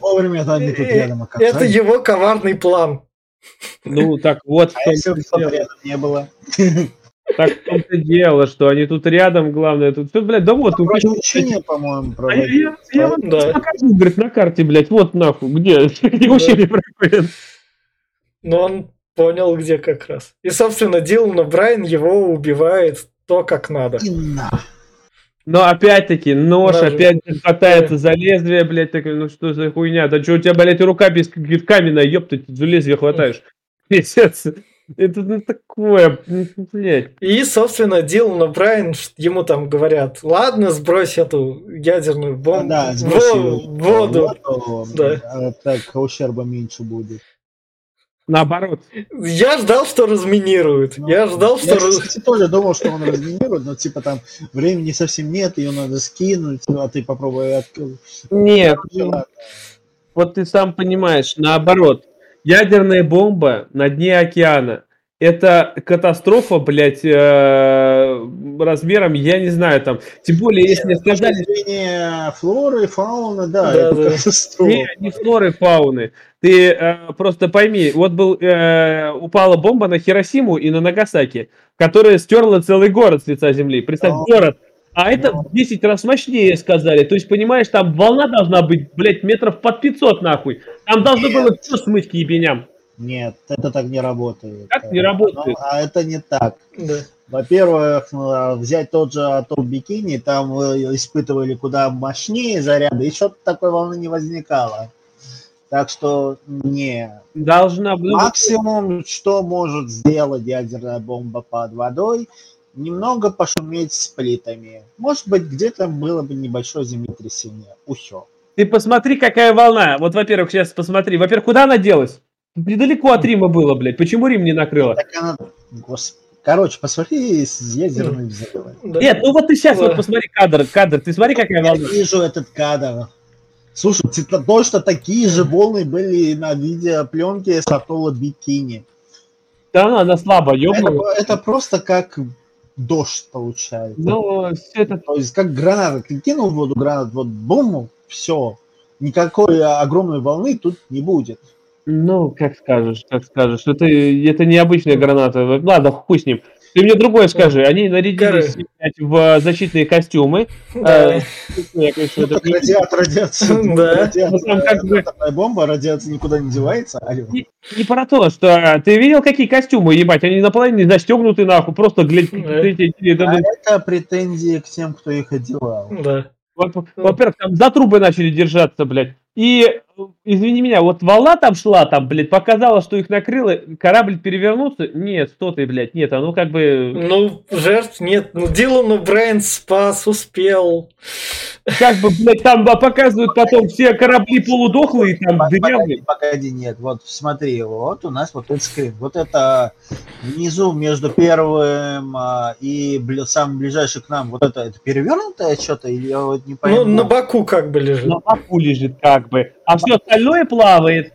Вовремя рядом это оказались. его коварный план. Ну, так вот, А если бы рядом не было? Так в том-то дело, что они тут рядом, главное, тут все, блядь, да вот, тут Вроде учения, по-моему, А я, я, вам Да. покажу, говорит, на карте, блядь, вот нахуй, где, где учение проходит. Но он понял, где как раз. И, собственно, Дилан Брайан его убивает то, как надо. Но опять-таки, нож Нож. опять хватается за лезвие, блядь, такой, ну что за хуйня, да что у тебя, блядь, рука без каменная, ёпта, за лезвие хватаешь. Пиздец. Это ну, такое, ну, блядь. И, собственно, Дилан Брайан, ему там говорят, ладно, сбрось эту ядерную бомбу Да, в воду. воду, Да. а Так ущерба меньше будет. Наоборот. Я ждал, что разминируют. Ну, Я ждал, что... Я, кстати, тоже думал, что он разминирует, но типа там времени совсем нет, ее надо скинуть, ну, а ты попробуй открыть. Нет, вот ты сам понимаешь, наоборот. Ядерная бомба на дне океана. Это катастрофа, блядь, э, размером, я не знаю, там. Тем более, если мне сказали, Зрение флоры, фауны, да, Да, это да. катастрофа. Не, не флоры, фауны. Ты э, просто пойми, вот был, э, упала бомба на Хиросиму и на Нагасаки, которая стерла целый город с лица земли. Представь, Ну. город. А это в 10 раз мощнее сказали. То есть, понимаешь, там волна должна быть, блядь, метров под 500 нахуй. Там должно было все смыть к ебеням. Нет, это так не работает. Как не работает? Ну, а это не так. Да. Во-первых, э, взять тот же атом Бикини, там испытывали куда мощнее заряды, и что-то такой волны не возникало. Так что не. Должна была... Максимум, что может сделать ядерная бомба под водой, немного пошуметь с плитами. Может быть, где-то было бы небольшое землетрясение. Усё. Ты посмотри, какая волна. Вот, во-первых, сейчас посмотри. Во-первых, куда она делась? Недалеко от Рима было, блядь. Почему Рим не накрыло? Так она... Гос- Короче, посмотри с. Да. Нет, ну вот ты сейчас вот посмотри кадр, кадр. Ты смотри, какая Я волна. вижу этот кадр. Слушай, это точно такие же волны были на видеопленке с атолла Бикини. Да равно она слабо, Это, ёбнула. это просто как дождь получается. Ну, все это... То есть как граната. Ты кинул в воду гранат, вот бум, все. Никакой огромной волны тут не будет. Ну, как скажешь, как скажешь. Это, это необычная граната. Ладно, хуй с ним. Ты мне другое скажи. Они нарядились в защитные костюмы. Да. Э, Ну, не- радиация, Ну, бы- атомная бомба, радиация никуда не девается. Алло. не про то, что а, ты видел, какие костюмы, ебать, они наполовину застегнуты, нахуй, просто, глядь, А это претензии к тем, кто их одевал. Да. Во- Во-первых, там за трубы начали держаться, блядь. И, извини меня, вот волна там шла, там, блядь, показала, что их накрыло, корабль перевернулся. Нет, что ты, блядь, нет, а ну как бы... Ну, жертв нет. Ну, Дилану Брайан спас, успел. Как бы, блядь, там а, показывают потом все корабли полудохлые, там, Погоди, дырявые. погоди, нет, вот смотри, вот у нас вот этот скрин, вот это внизу между первым а, и самым ближайший к нам, вот это, это перевернутое что-то или я вот не Ну, пойму? на боку как бы лежит. На боку лежит как бы, а все остальное плавает.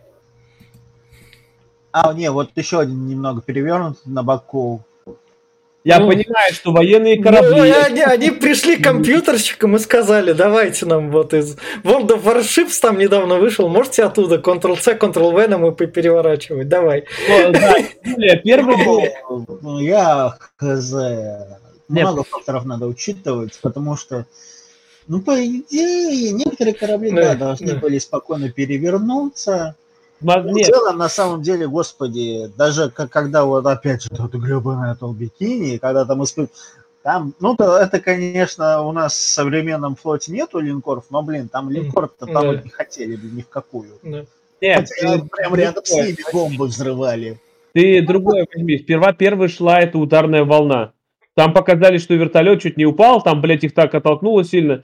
А, не, вот еще один немного перевернут на боку. Я Ну. понимаю, что военные Ну, корабли... и они, они пришли к компьютерщикам и сказали, давайте нам вот из World of Warships там недавно вышел, можете оттуда Ctrl-C, Ctrl-V нам и переворачивать, давай. Ну, да, первый был... Ну, я хз. Много факторов надо учитывать, потому что, ну, по идее, некоторые корабли, Да, должны были спокойно перевернуться. Ма- Ну, В целом, на самом деле, господи, даже когда вот опять же тот гребаный атол бикини, когда там испыт... Там, ну, то это, конечно, у нас в современном флоте нету линкоров, но, блин, там линкор-то там Да. не хотели бы ни в какую. Да. нет, Хотя ты прям рядом с ними бомбы взрывали. Ты другое возьми. Сперва первой шла эта ударная волна. Там показали, что вертолет чуть не упал, там, блядь, их так оттолкнуло сильно.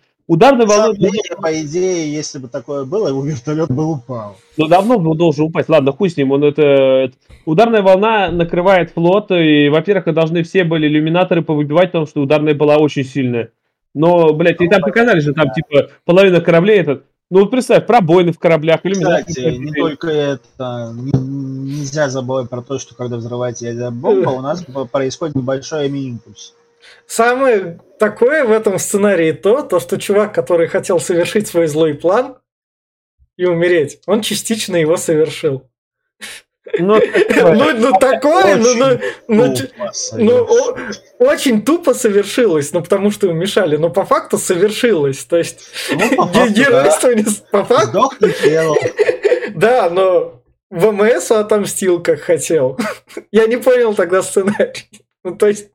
Волна самом деле, по идее, если бы такое было, его вертолет бы упал. ну, давно был должен упасть. Ладно, хуй с ним. Он это, это- Ударная волна накрывает флот, и, во-первых, должны все были иллюминаторы повыбивать, потому что ударная была очень сильная. Но, блядь, и там показали же, там, типа, половина кораблей этот. Ну, вот представь, пробоины в кораблях, иллюминаторы. Кстати, не только это, не- нельзя забывать про то, что когда взрывается ядерная бомба, у нас происходит небольшой мини-импульс. Самое такое в этом сценарии то, то, что чувак, который хотел совершить свой злой план и умереть, он частично его совершил. Ну. Ну, ну такое, ну, ну, ну, ну, очень тупо совершилось, ну потому что мешали, но по факту совершилось. То есть Ну, геройство не по факту, да, но ВМС отомстил, как хотел. Я не понял тогда сценарий. Ну, то есть,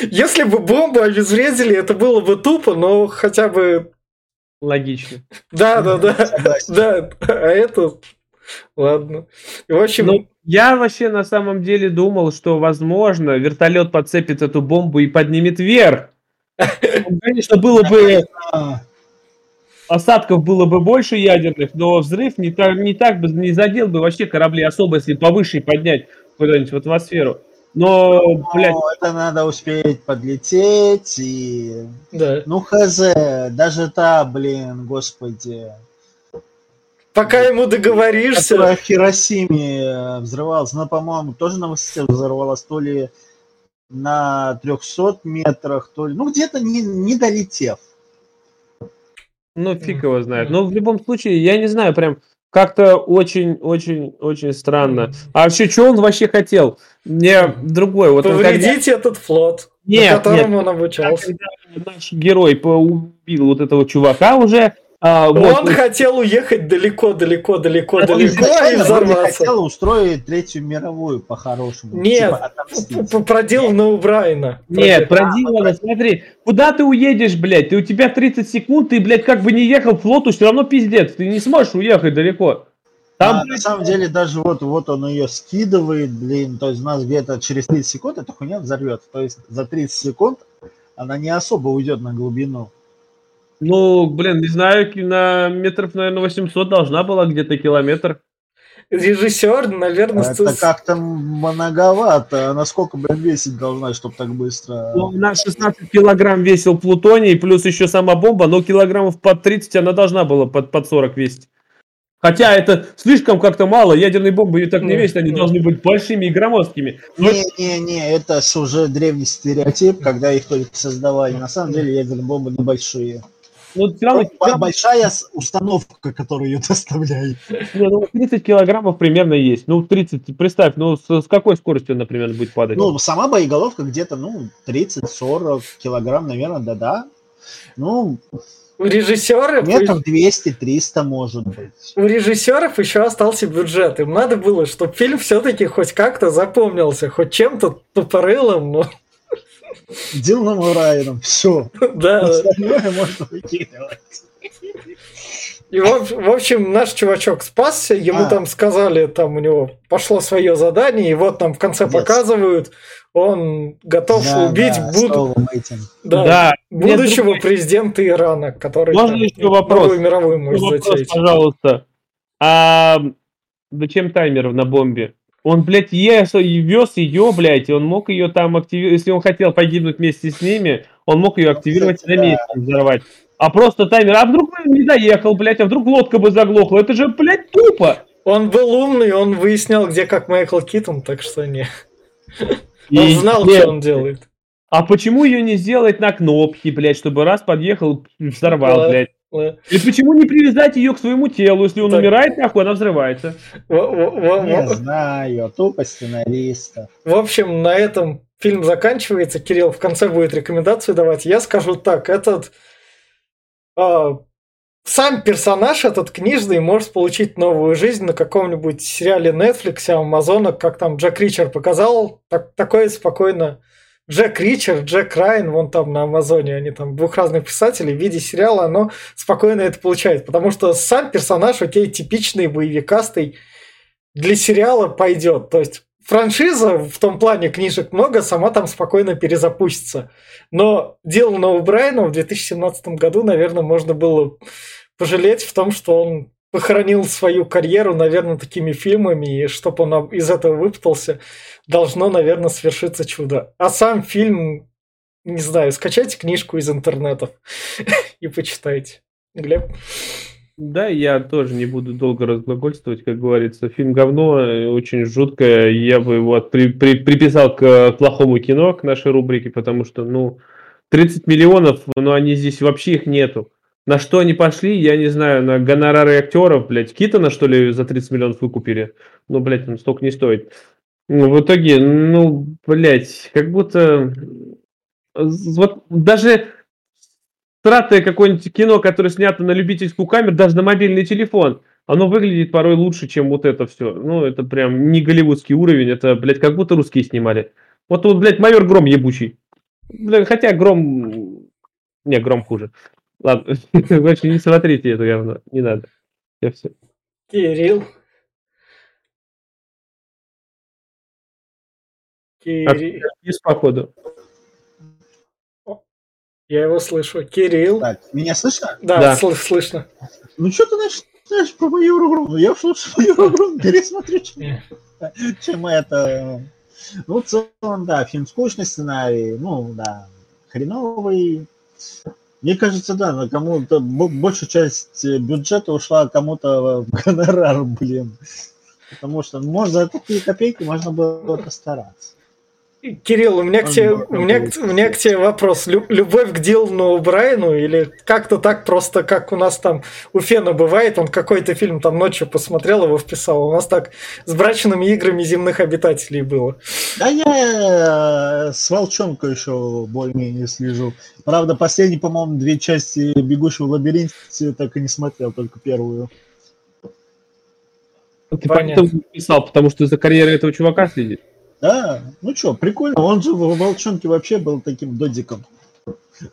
если бы бомбу обезвредили, это было бы тупо, но хотя бы... Логично. Да, да, да. Да, а это... Ладно. И, в общем, Ну, я вообще на самом деле думал, что, возможно, вертолет подцепит эту бомбу и поднимет вверх. Конечно, было бы... Осадков было бы больше ядерных, но взрыв не так, не так бы не задел бы вообще корабли, особо если повыше поднять куда-нибудь в атмосферу. Но, блядь, Ну, это надо успеть подлететь и... Да. Ну, хз, даже та, блин, господи, Пока ему договоришься, которая в Хиросиме э, взрывалась, она, по-моему, тоже на высоте взорвалась, то ли на 300 метрах, то ли... Ну, где-то не, не долетев. ну фиг его знает. Но в любом случае, я не знаю, прям как-то очень-очень-очень странно. А вообще, что он вообще хотел? Мне другой. Вот он когда- повредить этот флот, Нет, на котором нет. он обучался. когда наш герой убил вот этого чувака уже, а, вот, Он хотел уехать Это далеко и Изначально вроде взорваться. хотел устроить Третью мировую по-хорошему. Нет, типа отомстить. П- Проделано у Брайана. Нет, Проделано. про Дилана, смотри, куда ты уедешь, блядь? Ты, у тебя 30 секунд, ты, блядь, как бы не ехал флоту, все равно пиздец, ты не сможешь уехать далеко. Там, А, на самом деле даже вот, вот он ее скидывает, блин, то есть у нас где-то через 30 секунд эта хуйня взорвется. То есть за 30 секунд она не особо уйдет на глубину. Ну, блин, не знаю, на метров, наверное, 800 должна была где-то километр. Режиссер, наверное, Это как-то многовато. Она сколько, блин, весить должна, чтобы так быстро... Ну, на 16 килограмм весил плутоний, плюс еще сама бомба, но килограммов под 30 она должна была под, под 40 весить. Хотя это слишком как-то мало, ядерные бомбы и так не весят, они должны быть большими и громоздкими. Но Не-не-не, это с- уже древний стереотип, когда их только создавали. На самом деле ядерные бомбы небольшие. Ну, все равно, Б- Большая установка, которая ее доставляет. не, ну, 30 килограммов примерно есть. Ну, 30, представь, ну, с, с какой скоростью, например, будет падать? Ну, сама боеголовка где-то, ну, 30-40 килограмм, наверное, да-да. Ну, у режиссеров, метров 200-300 может быть. у режиссеров еще остался бюджет. Им надо было, чтобы фильм все-таки хоть как-то запомнился, хоть чем-то тупорылым, но Диланом Райаном, все. да. Остальное можно выкидывать. И в, в общем, наш чувачок спасся, ему А. там сказали, там у него пошло свое задание, и вот там в конце Молодец. показывают, он готов Да, убить да, буд- Столом этим. да, да. Будущего другой- президента Ирана, который Можно там еще вопрос? новую мировую может вопрос, затеять. пожалуйста. А зачем таймер на бомбе? Он, блядь, ес, вез ее, блядь, и он мог ее там активировать. Если он хотел погибнуть вместе с ними, он мог ее активировать Кстати, на месте, взорвать. А просто таймер, а вдруг бы не доехал, блядь, а вдруг лодка бы заглохла. Это же, блядь, тупо. Он был умный, он выяснял, где как Майкл Китон, так что не. Он И- знал, нет, что он делает. А почему ее не сделать на кнопке, блядь, чтобы раз подъехал, взорвал, Да. блядь? Э, И почему не привязать ее к своему телу? Если он Так. умирает, нахуй, она взрывается. Не знаю, тупо сценариста. В общем, на этом фильм заканчивается. Кирилл в конце будет рекомендацию давать. Я скажу так, этот а, сам персонаж этот книжный может получить новую жизнь на каком-нибудь сериале Netflix, Амазона, как там Джек Ричер показал. Так, такое спокойно. Джек Ричер, Джек Райан, вон там на Амазоне, они там двух разных писателей, в виде сериала оно спокойно это получает. Потому что сам персонаж, окей, типичный, боевикастый, для сериала пойдет. То есть франшиза в том плане книжек много, сама там спокойно перезапустится. Но Дилана Брайана в 2017 году, наверное, можно было пожалеть в том, что он похоронил свою карьеру, наверное, такими фильмами, и чтобы он из этого выпутался, должно, наверное, свершиться чудо. А сам фильм, не знаю, скачайте книжку из интернетов и почитайте. Глеб? Да, я тоже не буду долго разглагольствовать, как говорится. Фильм говно, э, очень жуткое. Я бы его при- при- приписал к э, плохому кино, к нашей рубрике, потому что, ну, 30 миллионов, но они здесь вообще их нету. На что они пошли, я не знаю, на гонорары актеров, блядь, Китона, что ли, за 30 миллионов выкупили? Ну, блядь, он столько не стоит. Ну, в итоге, ну, блядь, как будто... Вот даже стратое какое-нибудь кино, которое снято на любительскую камеру, даже на мобильный телефон, оно выглядит порой лучше, чем вот это все. Ну, это прям не голливудский уровень, это, блядь, как будто русские снимали. Вот, вот блядь, майор Гром ебучий. Бля, хотя Гром... Не, Гром хуже. Ладно, короче, не смотрите это говно, не надо. Я все. Кирилл. Кирилл. Есть походу. Я его слышу. Кирилл. Так, меня слышно? Да, Да. сл- слышно. Ну что ты начинаешь про мою игру? Ну я уж лучше мою игру пересмотрю, чем, чем это. Ну, в целом, да, фильм скучный сценарий, ну, да, хреновый. Мне кажется, да, на кому-то бо- большая часть э, бюджета ушла кому-то в гонорар, блин. Потому что, может, за такие копейки можно было постараться. Кирилл, у меня к тебе, у меня, к- у меня к тебе вопрос. Лю- любовь к Дилану Брайану или как-то так просто, как у нас там у Фена бывает, он какой-то фильм там ночью посмотрел, его вписал. У нас так с брачными играми земных обитателей было. Да я э, с Волчонка еще более-менее слежу. Правда, последние, по-моему, две части «Бегущего в лабиринте» так и не смотрел, только первую. Ты Понятно. поэтому писал, потому что за карьерой этого чувака следит. Да, ну что, прикольно. Он же в «Волчонке» вообще был таким додиком.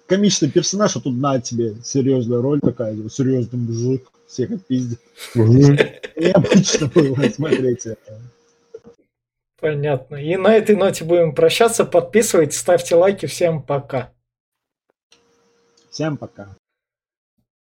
Комичный персонаж, а тут на тебе серьезная роль такая, серьезный мужик, всех отпиздит. Необычно было смотреть это. Понятно. И на этой ноте будем прощаться. Подписывайтесь, ставьте лайки. Всем пока. Всем пока.